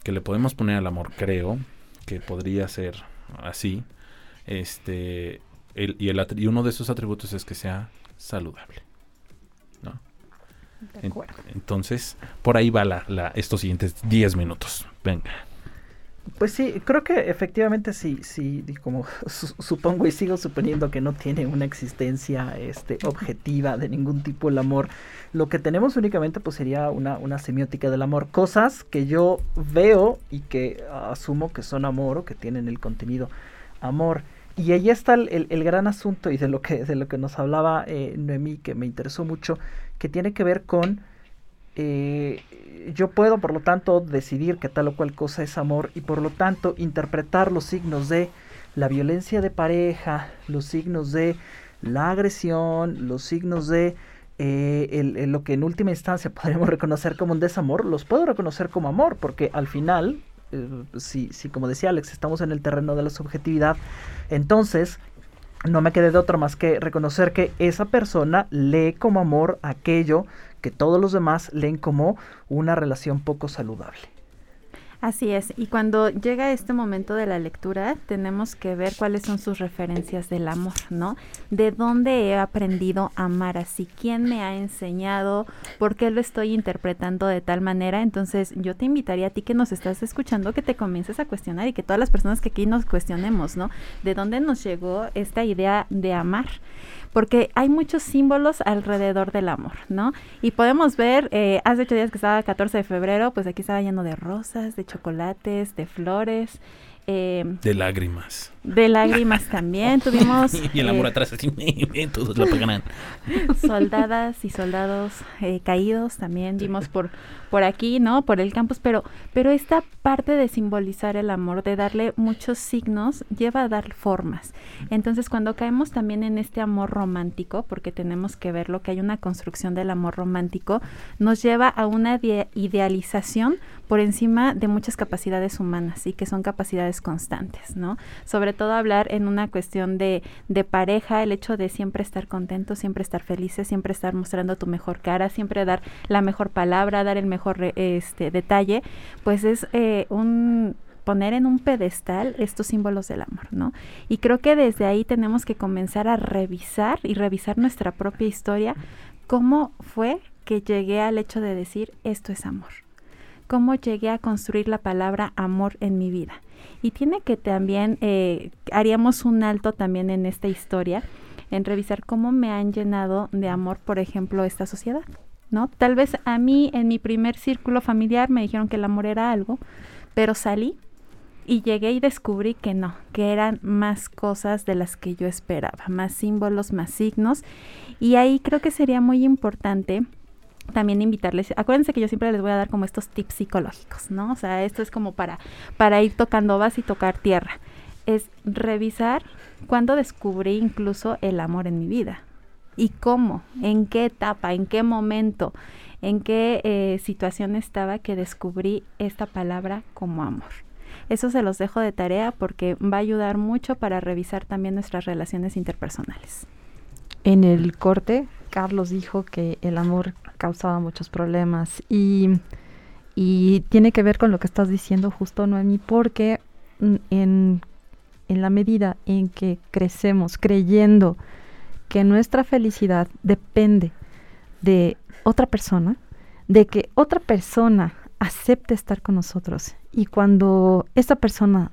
que le podemos poner al amor, creo, que podría ser así, este, el, y, el, y uno de esos atributos es que sea saludable. ¿no? En, entonces, por ahí va la, la, estos siguientes 10 minutos. Venga. Pues sí, creo que efectivamente sí, sí, como su, supongo y sigo suponiendo que no tiene una existencia este, objetiva de ningún tipo el amor. Lo que tenemos únicamente pues sería una, una semiótica del amor, cosas que yo veo y que uh, asumo que son amor o que tienen el contenido amor. Y ahí está el, el, gran asunto y de lo que, de lo que nos hablaba eh, Noemí, que me interesó mucho, que tiene que ver con eh, yo puedo, por lo tanto, decidir que tal o cual cosa es amor y por lo tanto interpretar los signos de la violencia de pareja, los signos de la agresión, los signos de eh, lo que en última instancia podríamos reconocer como un desamor, los puedo reconocer como amor, porque al final, si, si como decía Alex, estamos en el terreno de la subjetividad, entonces no me quedé de otra más que reconocer que esa persona lee como amor aquello que todos los demás leen como una relación poco saludable. Así es, y cuando llega este momento de la lectura, tenemos que ver cuáles son sus referencias del amor, ¿no? De dónde he aprendido a amar así, quién me ha enseñado, por qué lo estoy interpretando de tal manera. Entonces, yo te invitaría a ti que nos estás escuchando que te comiences a cuestionar y que todas las personas que aquí nos cuestionemos, ¿no? De dónde nos llegó esta idea de amar porque hay muchos símbolos alrededor del amor, ¿no? Y podemos ver, eh, hace ocho días que estaba 14 de febrero, pues aquí estaba lleno de rosas, de chocolates, de flores. Eh, de lágrimas. De lágrimas también. Tuvimos. y el amor eh, atrás, así, todos lo pagan. Soldadas y soldados eh, caídos también vimos por, por aquí, ¿no? Por el campus. Pero, pero esta parte de simbolizar el amor, de darle muchos signos, lleva a dar formas. Entonces, cuando caemos también en este amor romántico, porque tenemos que verlo, que hay una construcción del amor romántico, nos lleva a una idealización por encima de muchas capacidades humanas y que son capacidades constantes, ¿no? Sobre todo hablar en una cuestión de, de pareja, el hecho de siempre estar contentos, siempre estar felices, siempre estar mostrando tu mejor cara, siempre dar la mejor palabra, dar el mejor este detalle, pues es eh, un poner en un pedestal estos símbolos del amor, ¿no? Y creo que desde ahí tenemos que comenzar a revisar y revisar nuestra propia historia, cómo fue que llegué al hecho de decir esto es amor cómo llegué a construir la palabra amor en mi vida. Y tiene que también, eh, haríamos un alto también en esta historia, en revisar cómo me han llenado de amor, por ejemplo, esta sociedad. ¿No? Tal vez a mí en mi primer círculo familiar me dijeron que el amor era algo, pero salí y llegué y descubrí que no, que eran más cosas de las que yo esperaba, más símbolos, más signos. Y ahí creo que sería muy importante también invitarles, acuérdense que yo siempre les voy a dar como estos tips psicológicos, ¿no? O sea, esto es como para, para ir tocando base y tocar tierra. Es revisar cuándo descubrí incluso el amor en mi vida y cómo, en qué etapa, en qué momento, en qué eh, situación estaba que descubrí esta palabra como amor. Eso se los dejo de tarea porque va a ayudar mucho para revisar también nuestras relaciones interpersonales. En el corte, Carlos dijo que el amor causaba muchos problemas y, y tiene que ver con lo que estás diciendo justo, Noemi, porque en, en la medida en que crecemos creyendo que nuestra felicidad depende de otra persona, de que otra persona acepte estar con nosotros. Y cuando esta persona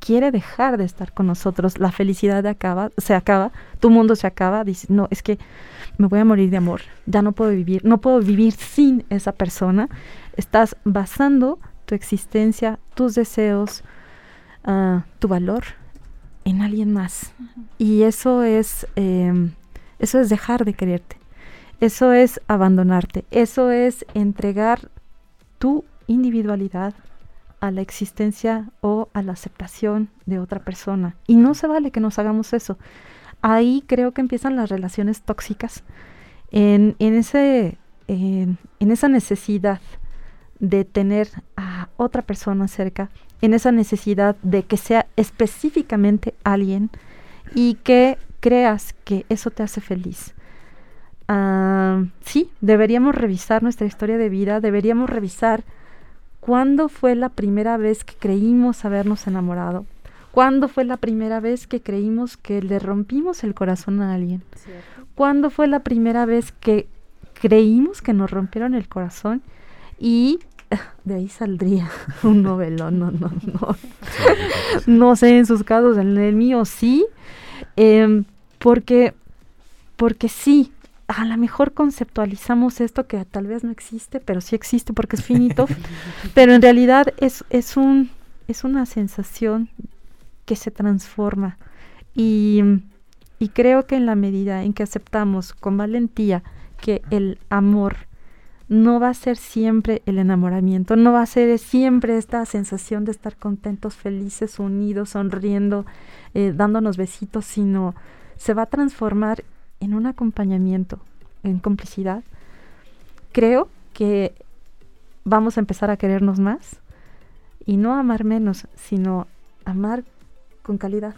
quiere dejar de estar con nosotros, la felicidad acaba, se acaba, tu mundo se acaba, dices, no, es que me voy a morir de amor, ya no puedo vivir, no puedo vivir sin esa persona. Estás basando tu existencia, tus deseos, uh, tu valor en alguien más. Y eso es, eh, eso es dejar de quererte. Eso es abandonarte. Eso es entregar tu individualidad a la existencia o a la aceptación de otra persona. Y no se vale que nos hagamos eso. Ahí creo que empiezan las relaciones tóxicas. En, en ese, en, en esa necesidad de tener a otra persona cerca, en esa necesidad de que sea específicamente alguien y que creas que eso te hace feliz. Ah, sí, deberíamos revisar nuestra historia de vida, deberíamos revisar cuándo fue la primera vez que creímos habernos enamorado, cuándo fue la primera vez que creímos que le rompimos el corazón a alguien, cuándo fue la primera vez que creímos que nos rompieron el corazón y de ahí saldría un novelón, no, no, no. no sé en sus casos, en el mío sí, eh, porque, porque sí, a lo mejor conceptualizamos esto que tal vez no existe, pero sí existe porque es finito, pero en realidad es, es, un, es una sensación que se transforma. Y, y creo que en la medida en que aceptamos con valentía que el amor no va a ser siempre el enamoramiento, no va a ser siempre esta sensación de estar contentos, felices, unidos, sonriendo, eh, dándonos besitos, sino se va a transformar en un acompañamiento, en complicidad, creo que vamos a empezar a querernos más y no amar menos, sino amar con calidad.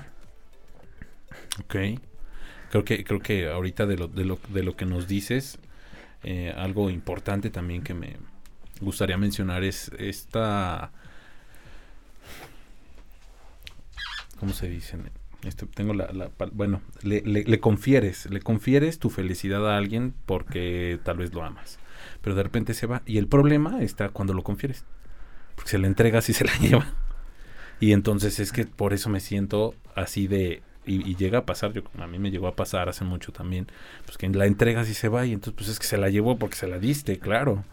Ok. Creo que, creo que ahorita de lo, de lo, de lo que nos dices, eh, algo importante también que me gustaría mencionar es esta... ¿Cómo se dice? Este, tengo la, bueno, le, confieres, le confieres tu felicidad a alguien porque tal vez lo amas, pero de repente se va y el problema está cuando lo confieres, porque se le entregas y se la lleva. Y entonces es que por eso me siento así de y, llega a pasar, yo a mí me llegó a pasar hace mucho también, pues que la entregas y se va y entonces pues es que se la llevó porque se la diste, claro.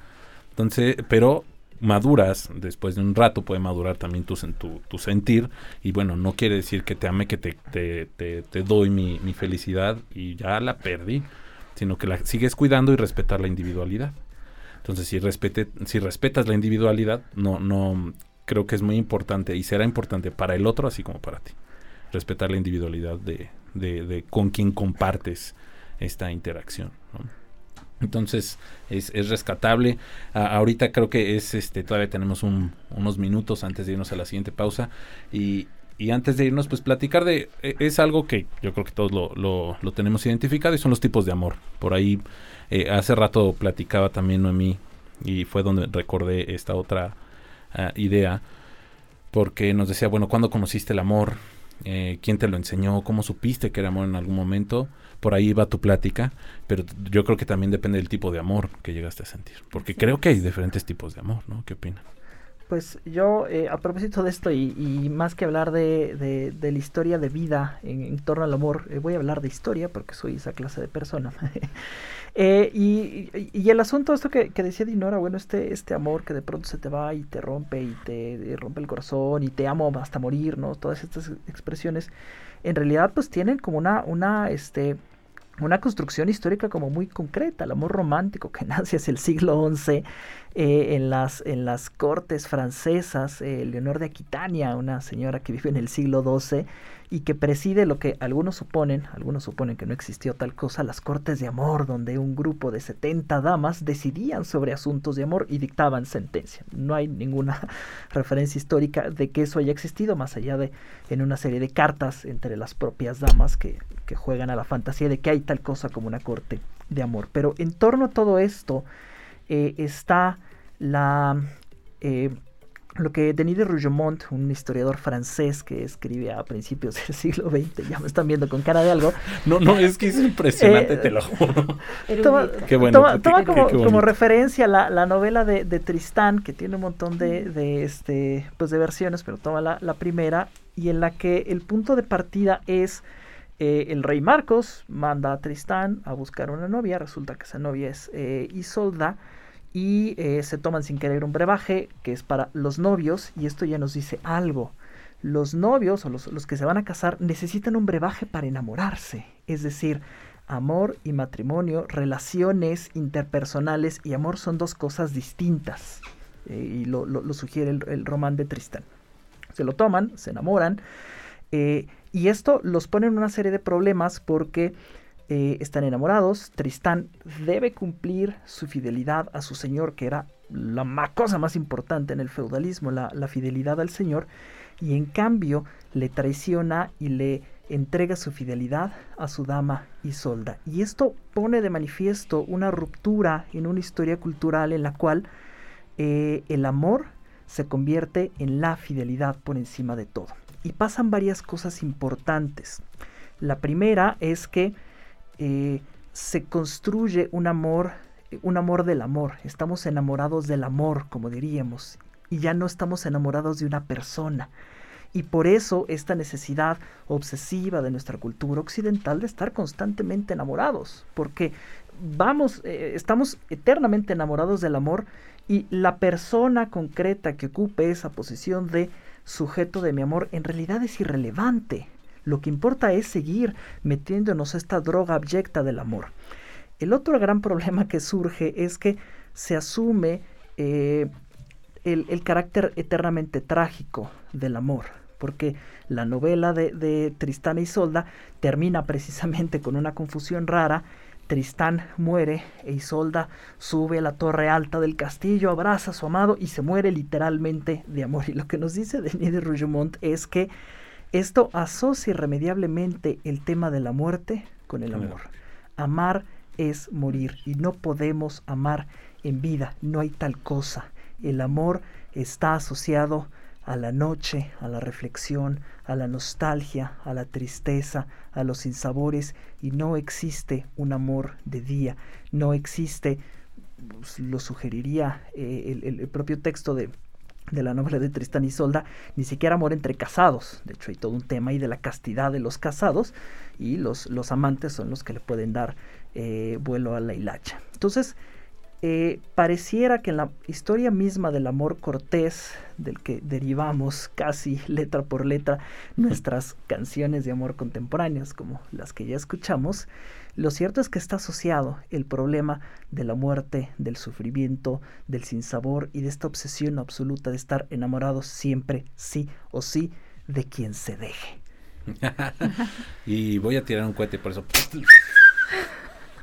Entonces, pero maduras, después de un rato puede madurar también tu, tu, tu sentir y bueno, no quiere decir que te ame, que te, te, te, doy mi, mi, felicidad y ya la perdí, sino que la sigues cuidando y respetar la individualidad. Entonces, si, respete, si respetas la individualidad, no, no creo que es muy importante y será importante para el otro así como para ti. Respetar la individualidad de, de, de con quien compartes esta interacción. ¿no? Entonces es, es rescatable. ahorita creo que es este todavía tenemos unos minutos antes de irnos a la siguiente pausa y, y antes de irnos pues platicar de e, es algo que yo creo que todos lo, lo, lo tenemos identificado y son los tipos de amor. Por ahí eh, hace rato platicaba también Noemí y fue donde recordé esta otra uh, idea porque nos decía bueno cuándo conociste el amor eh, quién te lo enseñó cómo supiste que era amor en algún momento por ahí va tu plática, pero yo creo que también depende del tipo de amor que llegaste a sentir, porque creo que hay diferentes tipos de amor, ¿no? ¿Qué opinan? Pues yo, eh, a propósito de esto, y, más que hablar de, de, la historia de vida en, torno al amor, eh, voy a hablar de historia porque soy esa clase de persona. Eh, y, el asunto, esto que, decía Dinora, bueno, este, este amor que de pronto se te va y te rompe y te rompe el corazón y te amo hasta morir, ¿no? Todas estas expresiones, en realidad pues tienen como una, una, este, una construcción histórica como muy concreta, el amor romántico que nace hacia el siglo XI eh, en, las, en las cortes francesas, eh, Leonor de Aquitania, una señora que vive en el siglo XII y que preside lo que algunos suponen, algunos suponen que no existió tal cosa, las cortes de amor, donde un grupo de 70 damas decidían sobre asuntos de amor y dictaban sentencia. No hay ninguna referencia histórica de que eso haya existido, más allá de en una serie de cartas entre las propias damas que, que juegan a la fantasía de que hay tal cosa como una corte de amor. Pero en torno a todo esto eh, está la... Eh, lo que Denis de Rougemont, un historiador francés que escribe a principios del siglo XX, ya me están viendo con cara de algo. No, no, es que es impresionante, eh, te lo juro. Toma, qué bueno, toma, como, referencia la, la novela de, de, Tristán, que tiene un montón de, de, este, pues de versiones, pero toma la, la, primera, y en la que el punto de partida es eh, el rey Marcos manda a Tristán a buscar una novia, resulta que esa novia es eh, Isolda, y eh, se toman sin querer un brebaje que es para los novios y esto ya nos dice algo. Los novios o los, los que se van a casar necesitan un brebaje para enamorarse, es decir, amor y matrimonio, relaciones interpersonales y amor son dos cosas distintas eh, y lo, lo, sugiere el, román de Tristán. Se lo toman, se enamoran eh, y esto los pone en una serie de problemas porque eh, están enamorados, Tristán debe cumplir su fidelidad a su señor, que era la cosa más importante en el feudalismo, la, fidelidad al señor, y en cambio le traiciona y le entrega su fidelidad a su dama Isolda. Y esto pone de manifiesto una ruptura en una historia cultural en la cual eh, el amor se convierte en la fidelidad por encima de todo. Y pasan varias cosas importantes. La primera es que eh, se construye un amor, un amor del amor. Estamos enamorados del amor, como diríamos, y ya no estamos enamorados de una persona. Y por eso esta necesidad obsesiva de nuestra cultura occidental de estar constantemente enamorados, porque vamos, eh, estamos eternamente enamorados del amor y la persona concreta que ocupe esa posición de sujeto de mi amor en realidad es irrelevante. Lo que importa es seguir metiéndonos esta droga abyecta del amor. El otro gran problema que surge es que se asume eh, el, carácter eternamente trágico del amor, porque la novela de, Tristán y Isolda termina precisamente con una confusión rara. Tristán muere e Isolda sube a la torre alta del castillo, abraza a su amado y se muere literalmente de amor. Y lo que nos dice Denis de Rougemont es que esto asocia irremediablemente el tema de la muerte con el amor. Amar es morir y no podemos amar en vida, no hay tal cosa. El amor está asociado a la noche, a la reflexión, a la nostalgia, a la tristeza, a los sinsabores y no existe un amor de día, no existe, pues, lo sugeriría eh, el propio texto de, de la novela de Tristán y Solda, ni siquiera amor entre casados. De hecho, hay todo un tema ahí de la castidad de los casados y los, los amantes son los que le pueden dar eh, vuelo a la hilacha. Entonces, eh, pareciera que en la historia misma del amor cortés, del que derivamos casi letra por letra nuestras canciones de amor contemporáneas, como las que ya escuchamos, lo cierto es que está asociado el problema de la muerte, del sufrimiento, del sinsabor y de esta obsesión absoluta de estar enamorados siempre, sí o sí, de quien se deje. y voy a tirar un cohete por eso.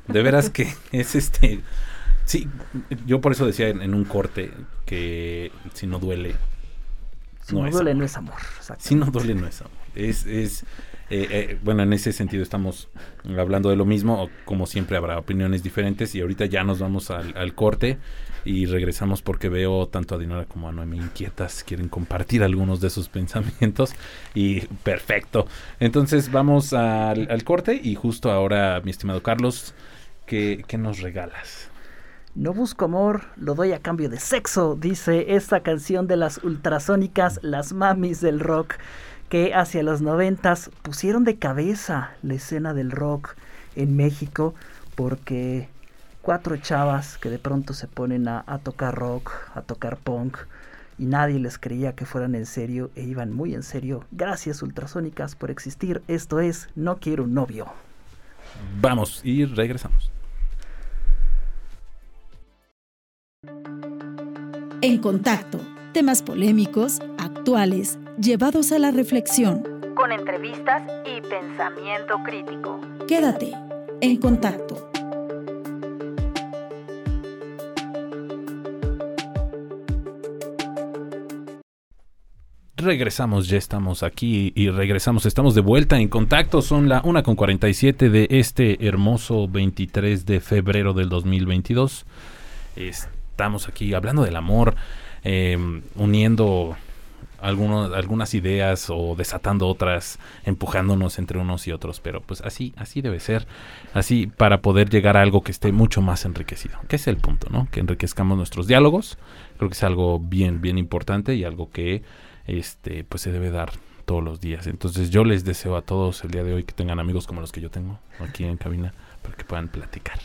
De veras que es este. Sí, yo por eso decía en, un corte que si no duele. Si no, duele no es amor. Si no duele no es amor. Es, es eh, eh, bueno, en ese sentido estamos hablando de lo mismo. Como siempre habrá opiniones diferentes y ahorita ya nos vamos al, corte y regresamos porque veo tanto a Dinora como a Noemi inquietas. Quieren compartir algunos de sus pensamientos y perfecto. Entonces vamos al, corte y justo ahora, mi estimado Carlos, ¿qué, qué nos regalas? No busco amor, lo doy a cambio de sexo, dice esta canción de las ultrasónicas, las mamis del rock, que hacia los noventas pusieron de cabeza la escena del rock en México porque cuatro chavas que de pronto se ponen a, tocar rock, a tocar punk, y nadie les creía que fueran en serio e iban muy en serio. Gracias ultrasónicas por existir. Esto es No quiero un novio. Vamos y regresamos. En contacto, temas polémicos, actuales, llevados a la reflexión. Con entrevistas y pensamiento crítico. Quédate en contacto. Regresamos, ya estamos aquí y regresamos, estamos de vuelta en contacto, son la 1 con 47 de este hermoso 23 de febrero del 2022. Estamos aquí hablando del amor, eh, uniendo algunos, algunas ideas o desatando otras, empujándonos entre unos y otros, pero pues así, así debe ser, así para poder llegar a algo que esté mucho más enriquecido, que es el punto, ¿no? Que enriquezcamos nuestros diálogos, creo que es algo bien, bien importante y algo que este, pues se debe dar todos los días. Entonces yo les deseo a todos el día de hoy que tengan amigos como los que yo tengo aquí en cabina para que puedan platicar.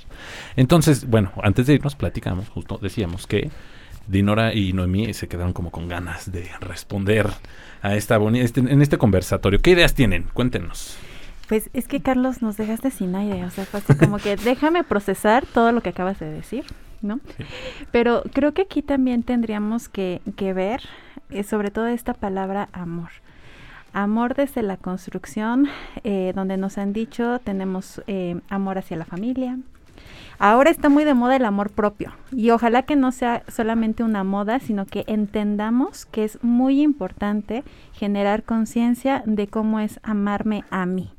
Entonces, bueno, antes de irnos platicamos, justo decíamos que Dinora y Noemí se quedaron como con ganas de responder a esta bonita este, en este conversatorio. ¿Qué ideas tienen? Cuéntenos. Pues es que Carlos nos dejaste sin aire, o sea, fue así como que déjame procesar todo lo que acabas de decir, ¿no? Sí. Pero creo que aquí también tendríamos que, que ver eh, sobre todo esta palabra amor. Amor desde la construcción, eh, donde nos han dicho tenemos eh, amor hacia la familia. Ahora está muy de moda el amor propio y ojalá que no sea solamente una moda, sino que entendamos que es muy importante generar conciencia de cómo es amarme a mí.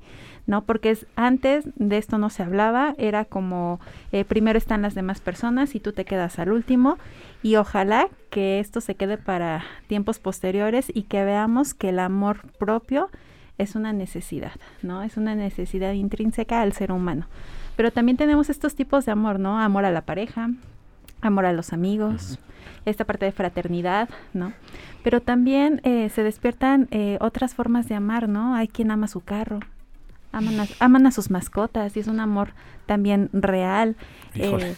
¿no? Porque es, antes de esto no se hablaba, era como eh, primero están las demás personas y tú te quedas al último y ojalá que esto se quede para tiempos posteriores y que veamos que el amor propio es una necesidad, ¿no? Es una necesidad intrínseca al ser humano. Pero también tenemos estos tipos de amor, ¿no? Amor a la pareja, amor a los amigos, esta parte de fraternidad, ¿no? Pero también eh, se despiertan eh, otras formas de amar, ¿no? Hay quien ama su carro, aman a, aman a sus mascotas y es un amor también real. Eh,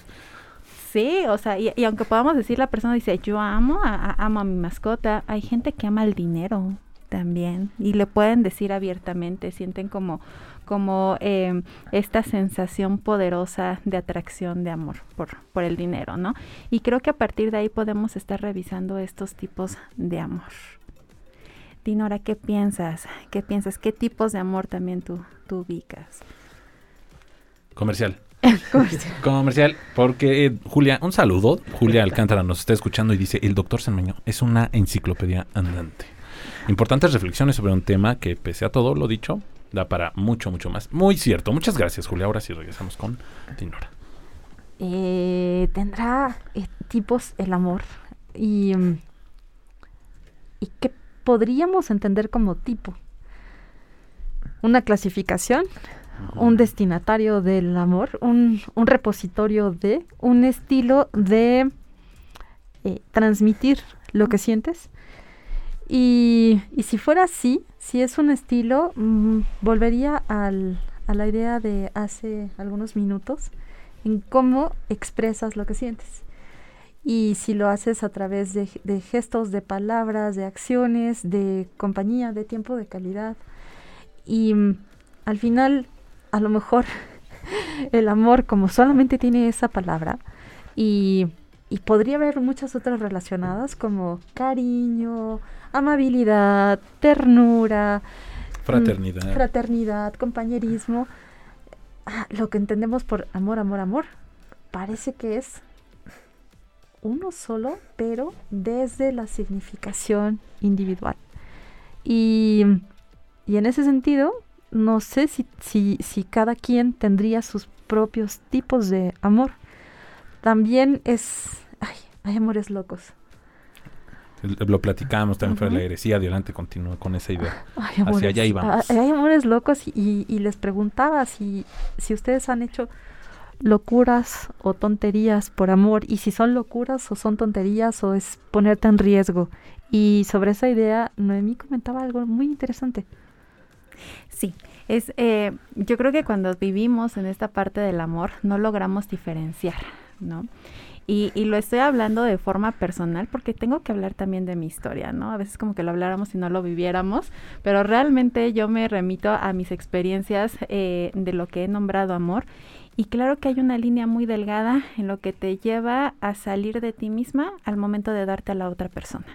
sí, o sea, y, aunque podamos decir la persona dice yo amo a, amo a mi mascota, hay gente que ama el dinero también y le pueden decir abiertamente, sienten como como eh, esta sensación poderosa de atracción de amor por, por el dinero, ¿no? Y creo que a partir de ahí podemos estar revisando estos tipos de amor. Dinora, ¿qué piensas? ¿Qué piensas? ¿Qué tipos de amor también tú, tú ubicas? Comercial. Comercial, porque eh, Julia, un saludo. Julia Alcántara nos está escuchando y dice, el doctor Sanmeño es una enciclopedia andante. Importantes reflexiones sobre un tema que, pese a todo lo dicho, da para mucho, mucho más. Muy cierto. Muchas gracias, Julia. Ahora sí regresamos con Dinora. Eh, tendrá eh, tipos el amor y, mm, y qué podríamos entender como tipo. Una clasificación, un destinatario del amor, un, un repositorio de, un estilo de eh, transmitir lo que sientes. Y, y si fuera así, si es un estilo, mm, volvería al- a la idea de hace algunos minutos en cómo expresas lo que sientes. Y si lo haces a través de, gestos, de palabras, de acciones, de compañía, de tiempo de calidad. Y mm, al final, a lo mejor, el amor, como solamente tiene esa palabra, y, y podría haber muchas otras relacionadas como cariño, amabilidad, ternura, Fraternidad. Mm, fraternidad, compañerismo. Ah, lo que entendemos por amor, amor, amor, parece que es uno solo, pero desde la significación individual. Y, y en ese sentido, no sé si, si, si cada quien tendría sus propios tipos de amor. También es... Ay, hay amores locos. El- Lo platicábamos también Ujú. aire. Sí, adelante, continúa con esa idea. Ay, amores, allá íbamos. ah, hay amores locos y, y les preguntaba si, si ustedes han hecho locuras o tonterías por amor y si son locuras o son tonterías o es ponerte en riesgo. Y sobre esa idea, Noemí comentaba algo muy interesante. Sí, es, eh, yo creo que cuando vivimos en esta parte del amor no logramos diferenciar, ¿no? Y, y, lo estoy hablando de forma personal porque tengo que hablar también de mi historia, ¿no? A veces como que lo habláramos y no lo viviéramos, pero realmente yo me remito a mis experiencias eh, de lo que he nombrado amor. Y claro que hay una línea muy delgada en lo que te lleva a salir de ti misma al momento de darte a la otra persona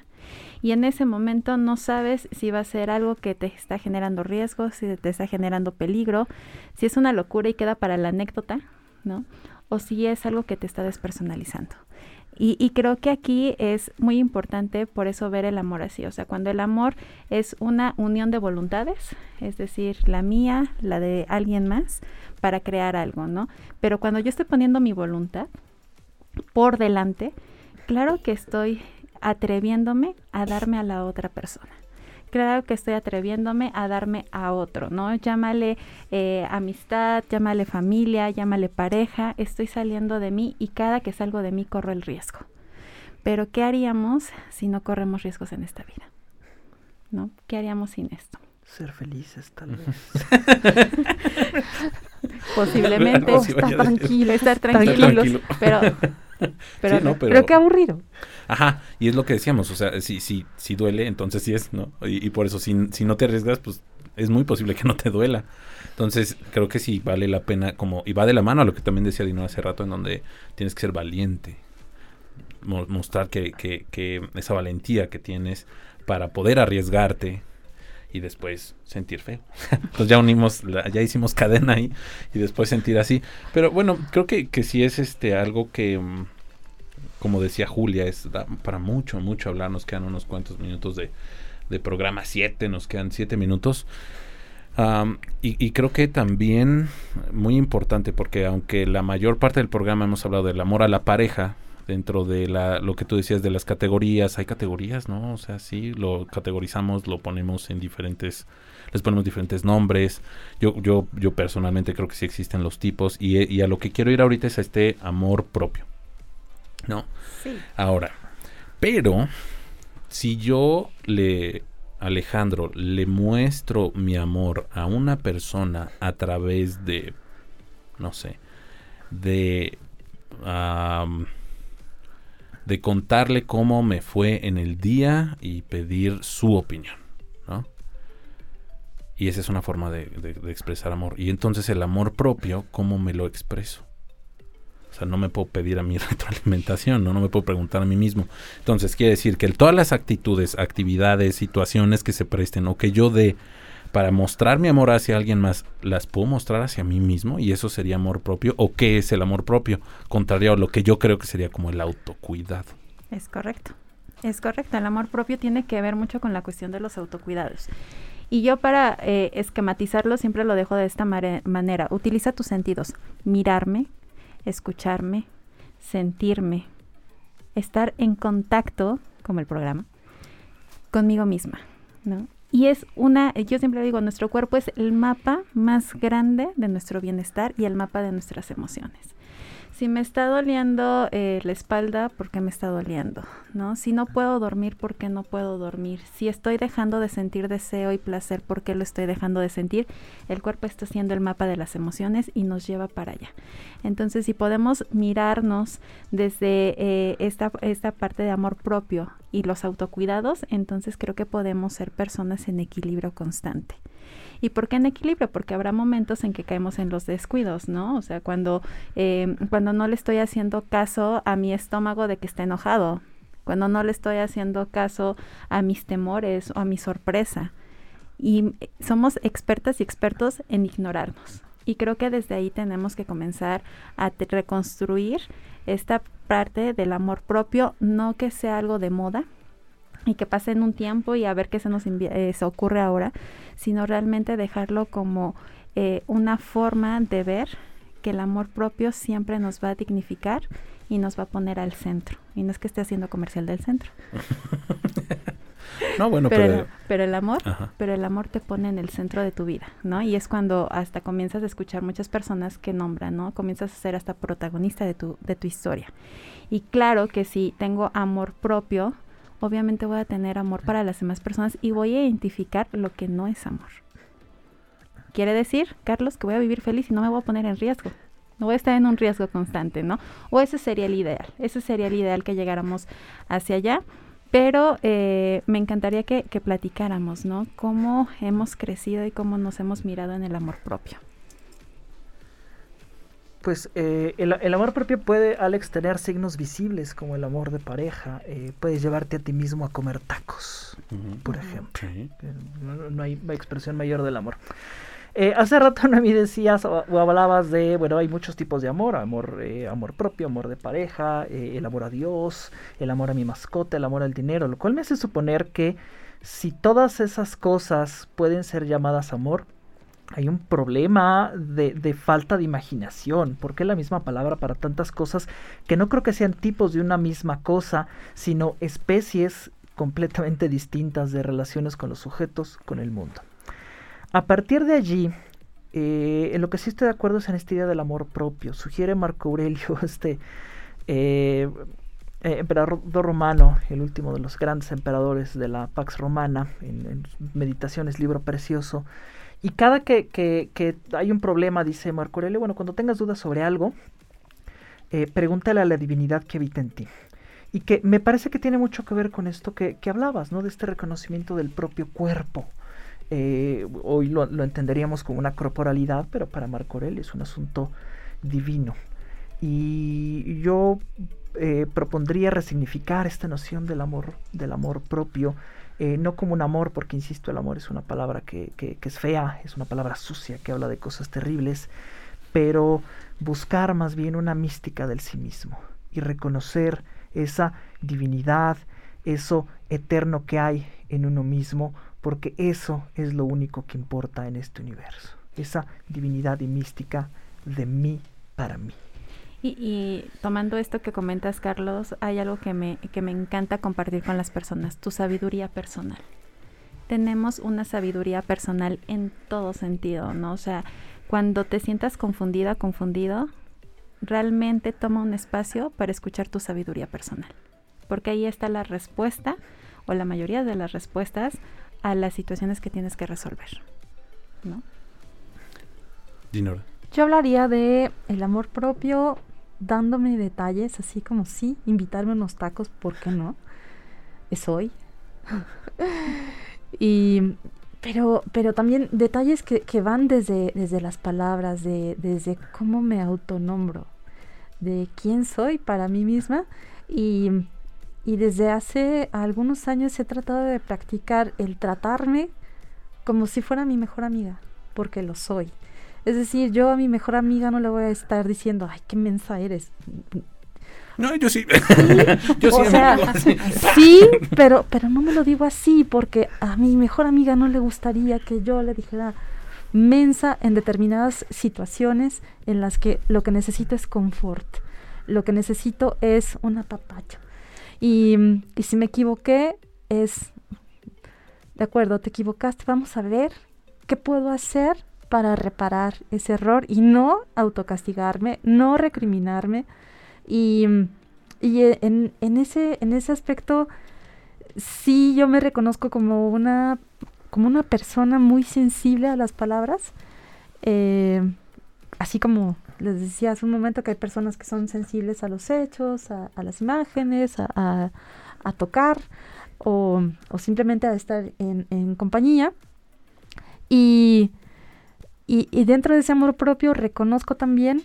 y en ese momento no sabes si va a ser algo que te está generando riesgo, si te está generando peligro, si es una locura y queda para la anécdota, ¿no? O si es algo que te está despersonalizando. Y, y, creo que aquí es muy importante por eso ver el amor así, o sea, cuando el amor es una unión de voluntades, es decir, la mía, la de alguien más, para crear algo, ¿no? Pero cuando yo estoy poniendo mi voluntad por delante, claro que estoy atreviéndome a darme a la otra persona. Claro que estoy atreviéndome a darme a otro, ¿no? Llámale eh, amistad, llámale familia, llámale pareja, estoy saliendo de mí y cada que salgo de mí corro el riesgo. Pero ¿qué haríamos si no corremos riesgos en esta vida? ¿No? ¿Qué haríamos sin esto? Ser felices, tal vez. Posiblemente. estar tranquilo, estar tranquilos. Pero pero, pero, qué aburrido. Ajá, y es lo que decíamos, o sea, si, si, si duele, entonces sí es, ¿no? Y, por eso, si, si no te arriesgas, pues es muy posible que no te duela. Entonces, creo que sí vale la pena, como, y va de la mano a lo que también decía Dino hace rato, en donde tienes que ser valiente, mostrar que, que, que esa valentía que tienes para poder arriesgarte, y después sentir feo. Entonces ya unimos, ya hicimos cadena ahí y después sentir así. Pero bueno, creo que, que sí es este algo que, mm, como decía Julia, es para mucho, mucho hablar. Nos quedan unos cuantos minutos de, de programa, siete, nos quedan siete minutos. y, y, creo que también muy importante porque aunque la mayor parte del programa hemos hablado del amor a la pareja, dentro de la, lo que tú decías de las categorías, hay categorías, ¿no? O sea, sí, lo categorizamos, lo ponemos en diferentes, les ponemos diferentes nombres. Yo, yo, yo personalmente creo que sí existen los tipos y, y a lo que quiero ir ahorita es a este amor propio, ¿no? Sí. Ahora, pero si yo le Alejandro, le muestro mi amor a una persona a través de, no sé, de de contarle cómo me fue en el día y pedir su opinión, ¿no? Y esa es una forma de, expresar amor. Y entonces el amor propio, ¿cómo me lo expreso? O sea, no me puedo pedir a mi retroalimentación, ¿no? No me puedo preguntar a mí mismo. Entonces, quiere decir que todas las actitudes, actividades, situaciones que se presten o que yo dé para mostrar mi amor hacia alguien más, las puedo mostrar hacia mí mismo y eso sería amor propio. ¿O qué es el amor propio? Contrario a lo que yo creo que sería como el autocuidado. Es correcto. Es correcto. El amor propio tiene que ver mucho con la cuestión de los autocuidados. Y yo para eh, esquematizarlo siempre lo dejo de esta manera. Utiliza tus sentidos. Mirarme, escucharme, sentirme, estar en contacto, como el programa, conmigo misma, ¿no? Y es una, yo siempre digo, nuestro cuerpo es el mapa más grande de nuestro bienestar y el mapa de nuestras emociones si me está doliendo eh, la espalda, ¿por qué me está doliendo? ¿No? Si no puedo dormir, ¿por qué no puedo dormir? Si estoy dejando de sentir deseo y placer, ¿por qué lo estoy dejando de sentir? El cuerpo está haciendo el mapa de las emociones y nos lleva para allá. Entonces, si podemos mirarnos desde eh, esta, esta parte de amor propio y los autocuidados, entonces creo que podemos ser personas en equilibrio constante. ¿Y por qué en equilibrio? Porque habrá momentos en que caemos en los descuidos, ¿no? O sea, cuando, eh, cuando no le estoy haciendo caso a mi estómago de que está enojado, cuando no le estoy haciendo caso a mis temores o a mi sorpresa. Y somos expertas y expertos en ignorarnos. Y creo que desde ahí tenemos que comenzar a reconstruir esta parte del amor propio, no que sea algo de moda, y que pase en un tiempo y a ver qué se nos eh, se ocurre ahora, sino realmente dejarlo como eh, una forma de ver que el amor propio siempre nos va a dignificar y nos va a poner al centro. Y no es que esté haciendo comercial del centro. No, bueno, pero, pero... el, pero el amor, Ajá. pero el amor te pone en el centro de tu vida, ¿no? Y es cuando hasta comienzas a escuchar muchas personas que nombran, ¿no? Comienzas a ser hasta protagonista de tu, de tu historia. Y claro que si tengo amor propio, obviamente voy a tener amor para las demás personas y voy a identificar lo que no es amor. Quiere decir, Carlos, que voy a vivir feliz y no me voy a poner en riesgo. No voy a estar en un riesgo constante, ¿no? O ese sería el ideal. Ese sería el ideal que llegáramos hacia allá. Pero eh, me encantaría que, que platicáramos, ¿no? Cómo hemos crecido y cómo nos hemos mirado en el amor propio. Pues eh, el, el amor propio puede, Alex, tener signos visibles como el amor de pareja. Eh, puedes llevarte a ti mismo a comer tacos, por ejemplo. Sí. Eh, No, no hay expresión mayor del amor. Eh, hace rato Noemí decías o, o hablabas de, bueno, hay muchos tipos de amor, amor, eh, amor propio, amor de pareja, el amor a Dios, el amor a mi mascota, el amor al dinero, lo cual me hace suponer que si todas esas cosas pueden ser llamadas amor, hay un problema de, de falta de imaginación, porque es la misma palabra para tantas cosas que no creo que sean tipos de una misma cosa, sino especies completamente distintas de relaciones con los sujetos, con el mundo. A partir de allí, eh, en lo que sí estoy de acuerdo es en esta idea del amor propio. Sugiere Marco Aurelio, este eh, eh, emperador romano, el último de los grandes emperadores de la Pax Romana, en Meditaciones, libro precioso. Y cada que, que, hay un problema, dice Marco Aurelio, bueno, cuando tengas dudas sobre algo, eh, pregúntale a la divinidad que habita en ti. Y que me parece que tiene mucho que ver con esto que, que hablabas, ¿no? De este reconocimiento del propio cuerpo. Eh, hoy lo, lo, entenderíamos como una corporalidad, pero para Marco Aurelio es un asunto divino. Y yo eh, propondría resignificar esta noción del amor, del amor propio, eh, no como un amor, porque insisto, el amor es una palabra que, es fea, es una palabra sucia, que habla de cosas terribles, pero buscar más bien una mística del sí mismo y reconocer esa divinidad, eso eterno que hay en uno mismo, porque eso es lo único que importa en este universo, esa divinidad y mística de mí para mí. Y, y, tomando esto que comentas, Carlos, hay algo que me, que me encanta compartir con las personas, tu sabiduría personal. Tenemos una sabiduría personal en todo sentido, ¿no? O sea, cuando te sientas confundida, confundido, realmente toma un espacio para escuchar tu sabiduría personal. Porque ahí está la respuesta, o la mayoría de las respuestas, a las situaciones que tienes que resolver, ¿no? Dinora. Yo hablaría de el amor propio dándome detalles, así como sí, invitarme a unos tacos, ¿por qué no? Es hoy. y pero, pero también detalles que, que van desde, desde las palabras, de, desde cómo me autonombro, de quién soy para mí misma. Y, y desde hace algunos años he tratado de practicar el tratarme como si fuera mi mejor amiga, porque lo soy. Es decir, yo a mi mejor amiga no le voy a estar diciendo, ay, qué mensa eres. No, yo sí. sí yo sí, o sea, sí. pero, pero no me lo digo así porque a mi mejor amiga no le gustaría que yo le dijera mensa en determinadas situaciones en las que lo que necesito es confort. Lo que necesito es un apapacho. Y, y si me equivoqué, es, de acuerdo, te equivocaste, vamos a ver qué puedo hacer para reparar ese error y no autocastigarme, no recriminarme. Y, y en, en, ese, en ese aspecto sí yo me reconozco como una, como una persona muy sensible a las palabras. Eh, así como les decía hace un momento que hay personas que son sensibles a los hechos, a, a las imágenes, a, a, a tocar o, o, simplemente a estar en, en compañía. Y, y, y, dentro de ese amor propio reconozco también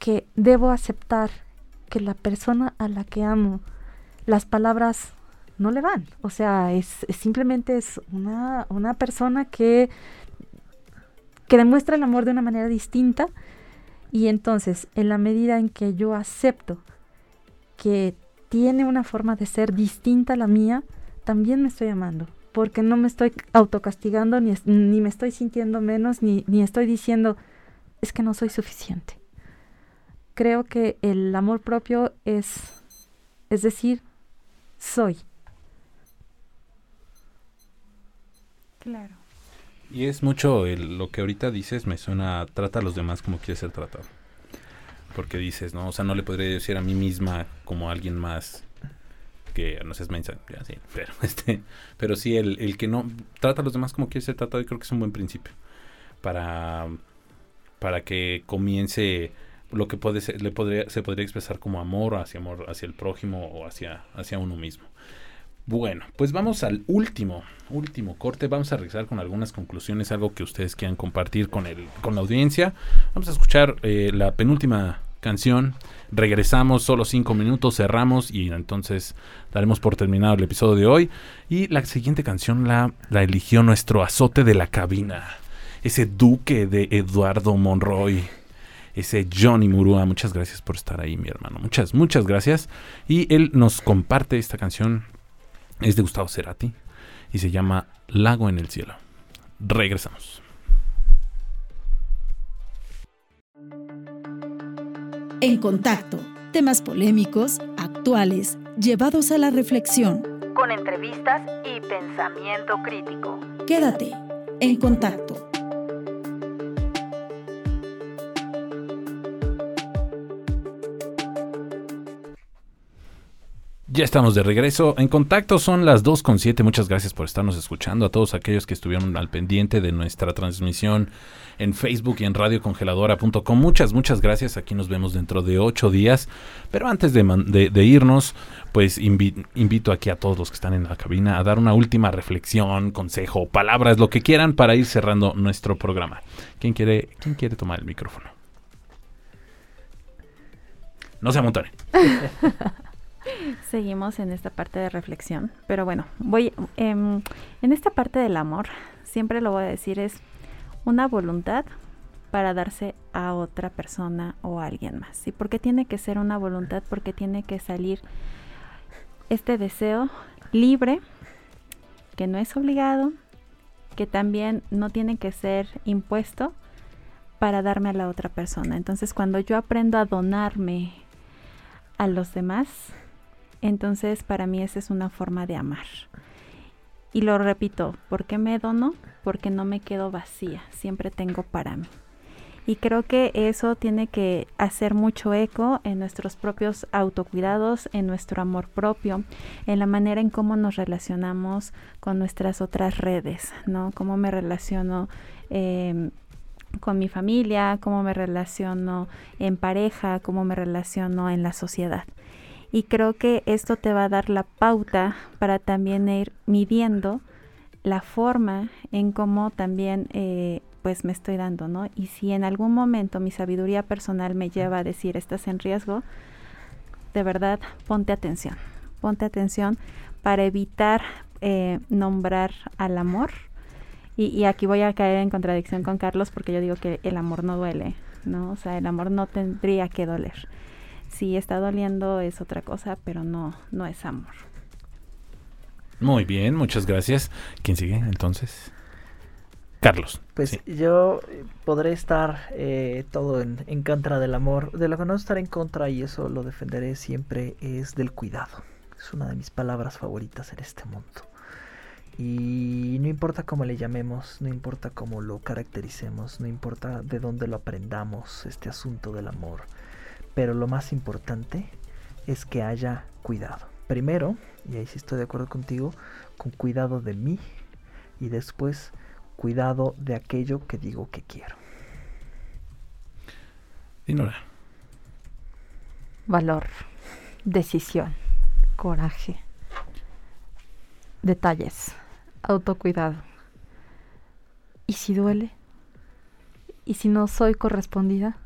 que debo aceptar que la persona a la que amo, las palabras no le van. O sea, es, es simplemente es una, una persona que, que demuestra el amor de una manera distinta. Y entonces, en la medida en que yo acepto que tiene una forma de ser distinta a la mía, también me estoy amando. Porque no me estoy autocastigando, ni, ni me estoy sintiendo menos, ni, ni estoy diciendo, es que no soy suficiente. Creo que el amor propio es, es decir, soy. Claro. Y es mucho el- lo que ahorita dices, me suena, trata a los demás como quieres ser tratado. Porque dices, ¿no? O sea, no le podría decir a mí misma como a alguien más que no seas mensa, ya pero este, pero sí el, el que no trata a los demás como quiere ser tratado, yo creo que es un buen principio para para que comience lo que puede ser, le podría, se podría expresar como amor hacia amor hacia el prójimo o hacia hacia uno mismo. Bueno, pues vamos al último, último corte. Vamos a regresar con algunas conclusiones, algo que ustedes quieran compartir con el, con la audiencia. Vamos a escuchar eh, la penúltima canción. Regresamos solo cinco minutos, cerramos y entonces daremos por terminado el episodio de hoy. Y la siguiente canción la, eligió nuestro azote de la cabina. Ese duque de Eduardo Monroy. Ese Johnny Murúa. Muchas gracias por estar ahí, mi hermano. Muchas, muchas gracias. Y él nos comparte esta canción es de Gustavo Cerati y se llama Lago en el cielo. Regresamos. En contacto, temas polémicos, actuales, llevados a la reflexión. Con entrevistas y pensamiento crítico. Quédate en contacto. Ya estamos de regreso. En contacto son las 2.7. Muchas gracias por estarnos escuchando. A todos aquellos que estuvieron al pendiente de nuestra transmisión en Facebook y en radiocongeladora.com. Muchas, muchas gracias. Aquí nos vemos dentro de ocho días. Pero antes de, irnos, pues invi- invito aquí a todos los que están en la cabina a dar una última reflexión, consejo, palabras, lo que quieran para ir cerrando nuestro programa. ¿Quién quiere, quién quiere tomar el micrófono? No se amontone. Seguimos en esta parte de reflexión, pero bueno, voy em, en esta parte del amor, siempre lo voy a decir es una voluntad para darse a otra persona o a alguien más. ¿Y por qué tiene que ser una voluntad? Porque tiene que salir este deseo libre, que no es obligado, que también no tiene que ser impuesto para darme a la otra persona. Entonces, cuando yo aprendo a donarme a los demás, entonces para mí esa es una forma de amar. Y lo repito, ¿por qué me dono? Porque no me quedo vacía, siempre tengo para mí. Y creo que eso tiene que hacer mucho eco en nuestros propios autocuidados, en nuestro amor propio, en la manera en cómo nos relacionamos con nuestras otras redes, ¿no? Cómo me relaciono eh, con mi familia, cómo me relaciono en pareja, cómo me relaciono en la sociedad. Y creo que esto te va a dar la pauta para también ir midiendo la forma en cómo también eh, pues me estoy dando, ¿no? Y si en algún momento mi sabiduría personal me lleva a decir estás en riesgo, de verdad ponte atención, ponte atención para evitar eh, nombrar al amor. Y, y aquí voy a caer en contradicción con Carlos porque yo digo que el amor no duele, ¿no? O sea, el amor no tendría que doler. Si está doliendo es otra cosa, pero no, no es amor. Muy bien, muchas gracias. ¿Quién sigue entonces? Carlos. Pues sí. yo eh, podré estar eh, todo en, en contra del amor. De lo que no estaré en contra, y eso lo defenderé siempre, es del cuidado. Es una de mis palabras favoritas en este mundo. Y no importa cómo le llamemos, no importa cómo lo caractericemos, no importa de dónde lo aprendamos, este asunto del amor. Pero lo más importante es que haya cuidado. Primero, y ahí sí estoy de acuerdo contigo, con cuidado de mí y después cuidado de aquello que digo que quiero. Dinora. Valor, decisión, coraje, detalles, autocuidado. ¿Y si duele? ¿Y si no soy correspondida?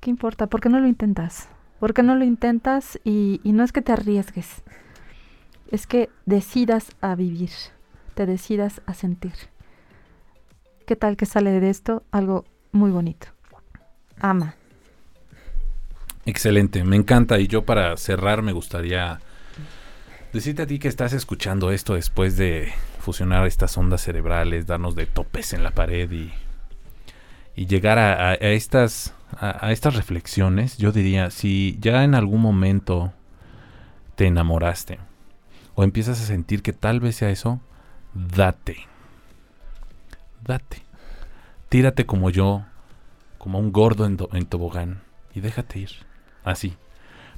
¿Qué importa? ¿Por qué no lo intentas? ¿Por qué no lo intentas y, y no es que te arriesgues? Es que decidas a vivir, te decidas a sentir. ¿Qué tal que sale de esto algo muy bonito? Ama. Excelente, me encanta. Y yo para cerrar me gustaría decirte a ti que estás escuchando esto después de fusionar estas ondas cerebrales, darnos de topes en la pared y, y llegar a, a- a estas, a, a estas reflexiones. Yo diría, si ya en algún momento te enamoraste o empiezas a sentir que tal vez sea eso, date. Date. Tírate como yo, como un gordo en, en tobogán, y déjate ir. Así.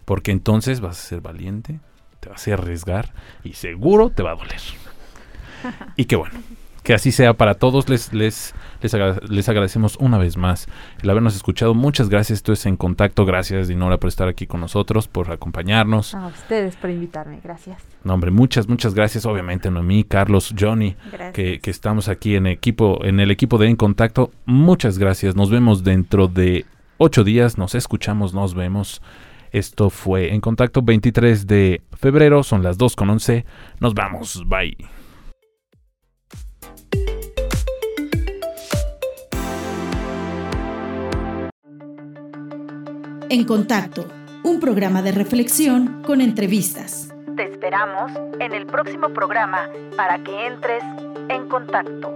Porque entonces vas a ser valiente, te vas a arriesgar y seguro te va a doler. Y qué bueno. Que así sea para todos. Les, les, les, les, agradecemos una vez más el habernos escuchado. Muchas gracias. Esto es En Contacto. Gracias, Dinora, por estar aquí con nosotros, por acompañarnos. A ustedes por invitarme. Gracias. No, hombre, muchas, muchas gracias. Obviamente, Noemí, Carlos, Johnny, que, que, estamos aquí en, equipo, en el equipo de En Contacto. Muchas gracias. Nos vemos dentro de ocho días. Nos escuchamos, nos vemos. Esto fue En Contacto 23 de febrero. Son las 2 con 11. Nos vamos. Bye. En Contacto, un programa de reflexión con entrevistas. Te esperamos en el próximo programa para que entres en contacto.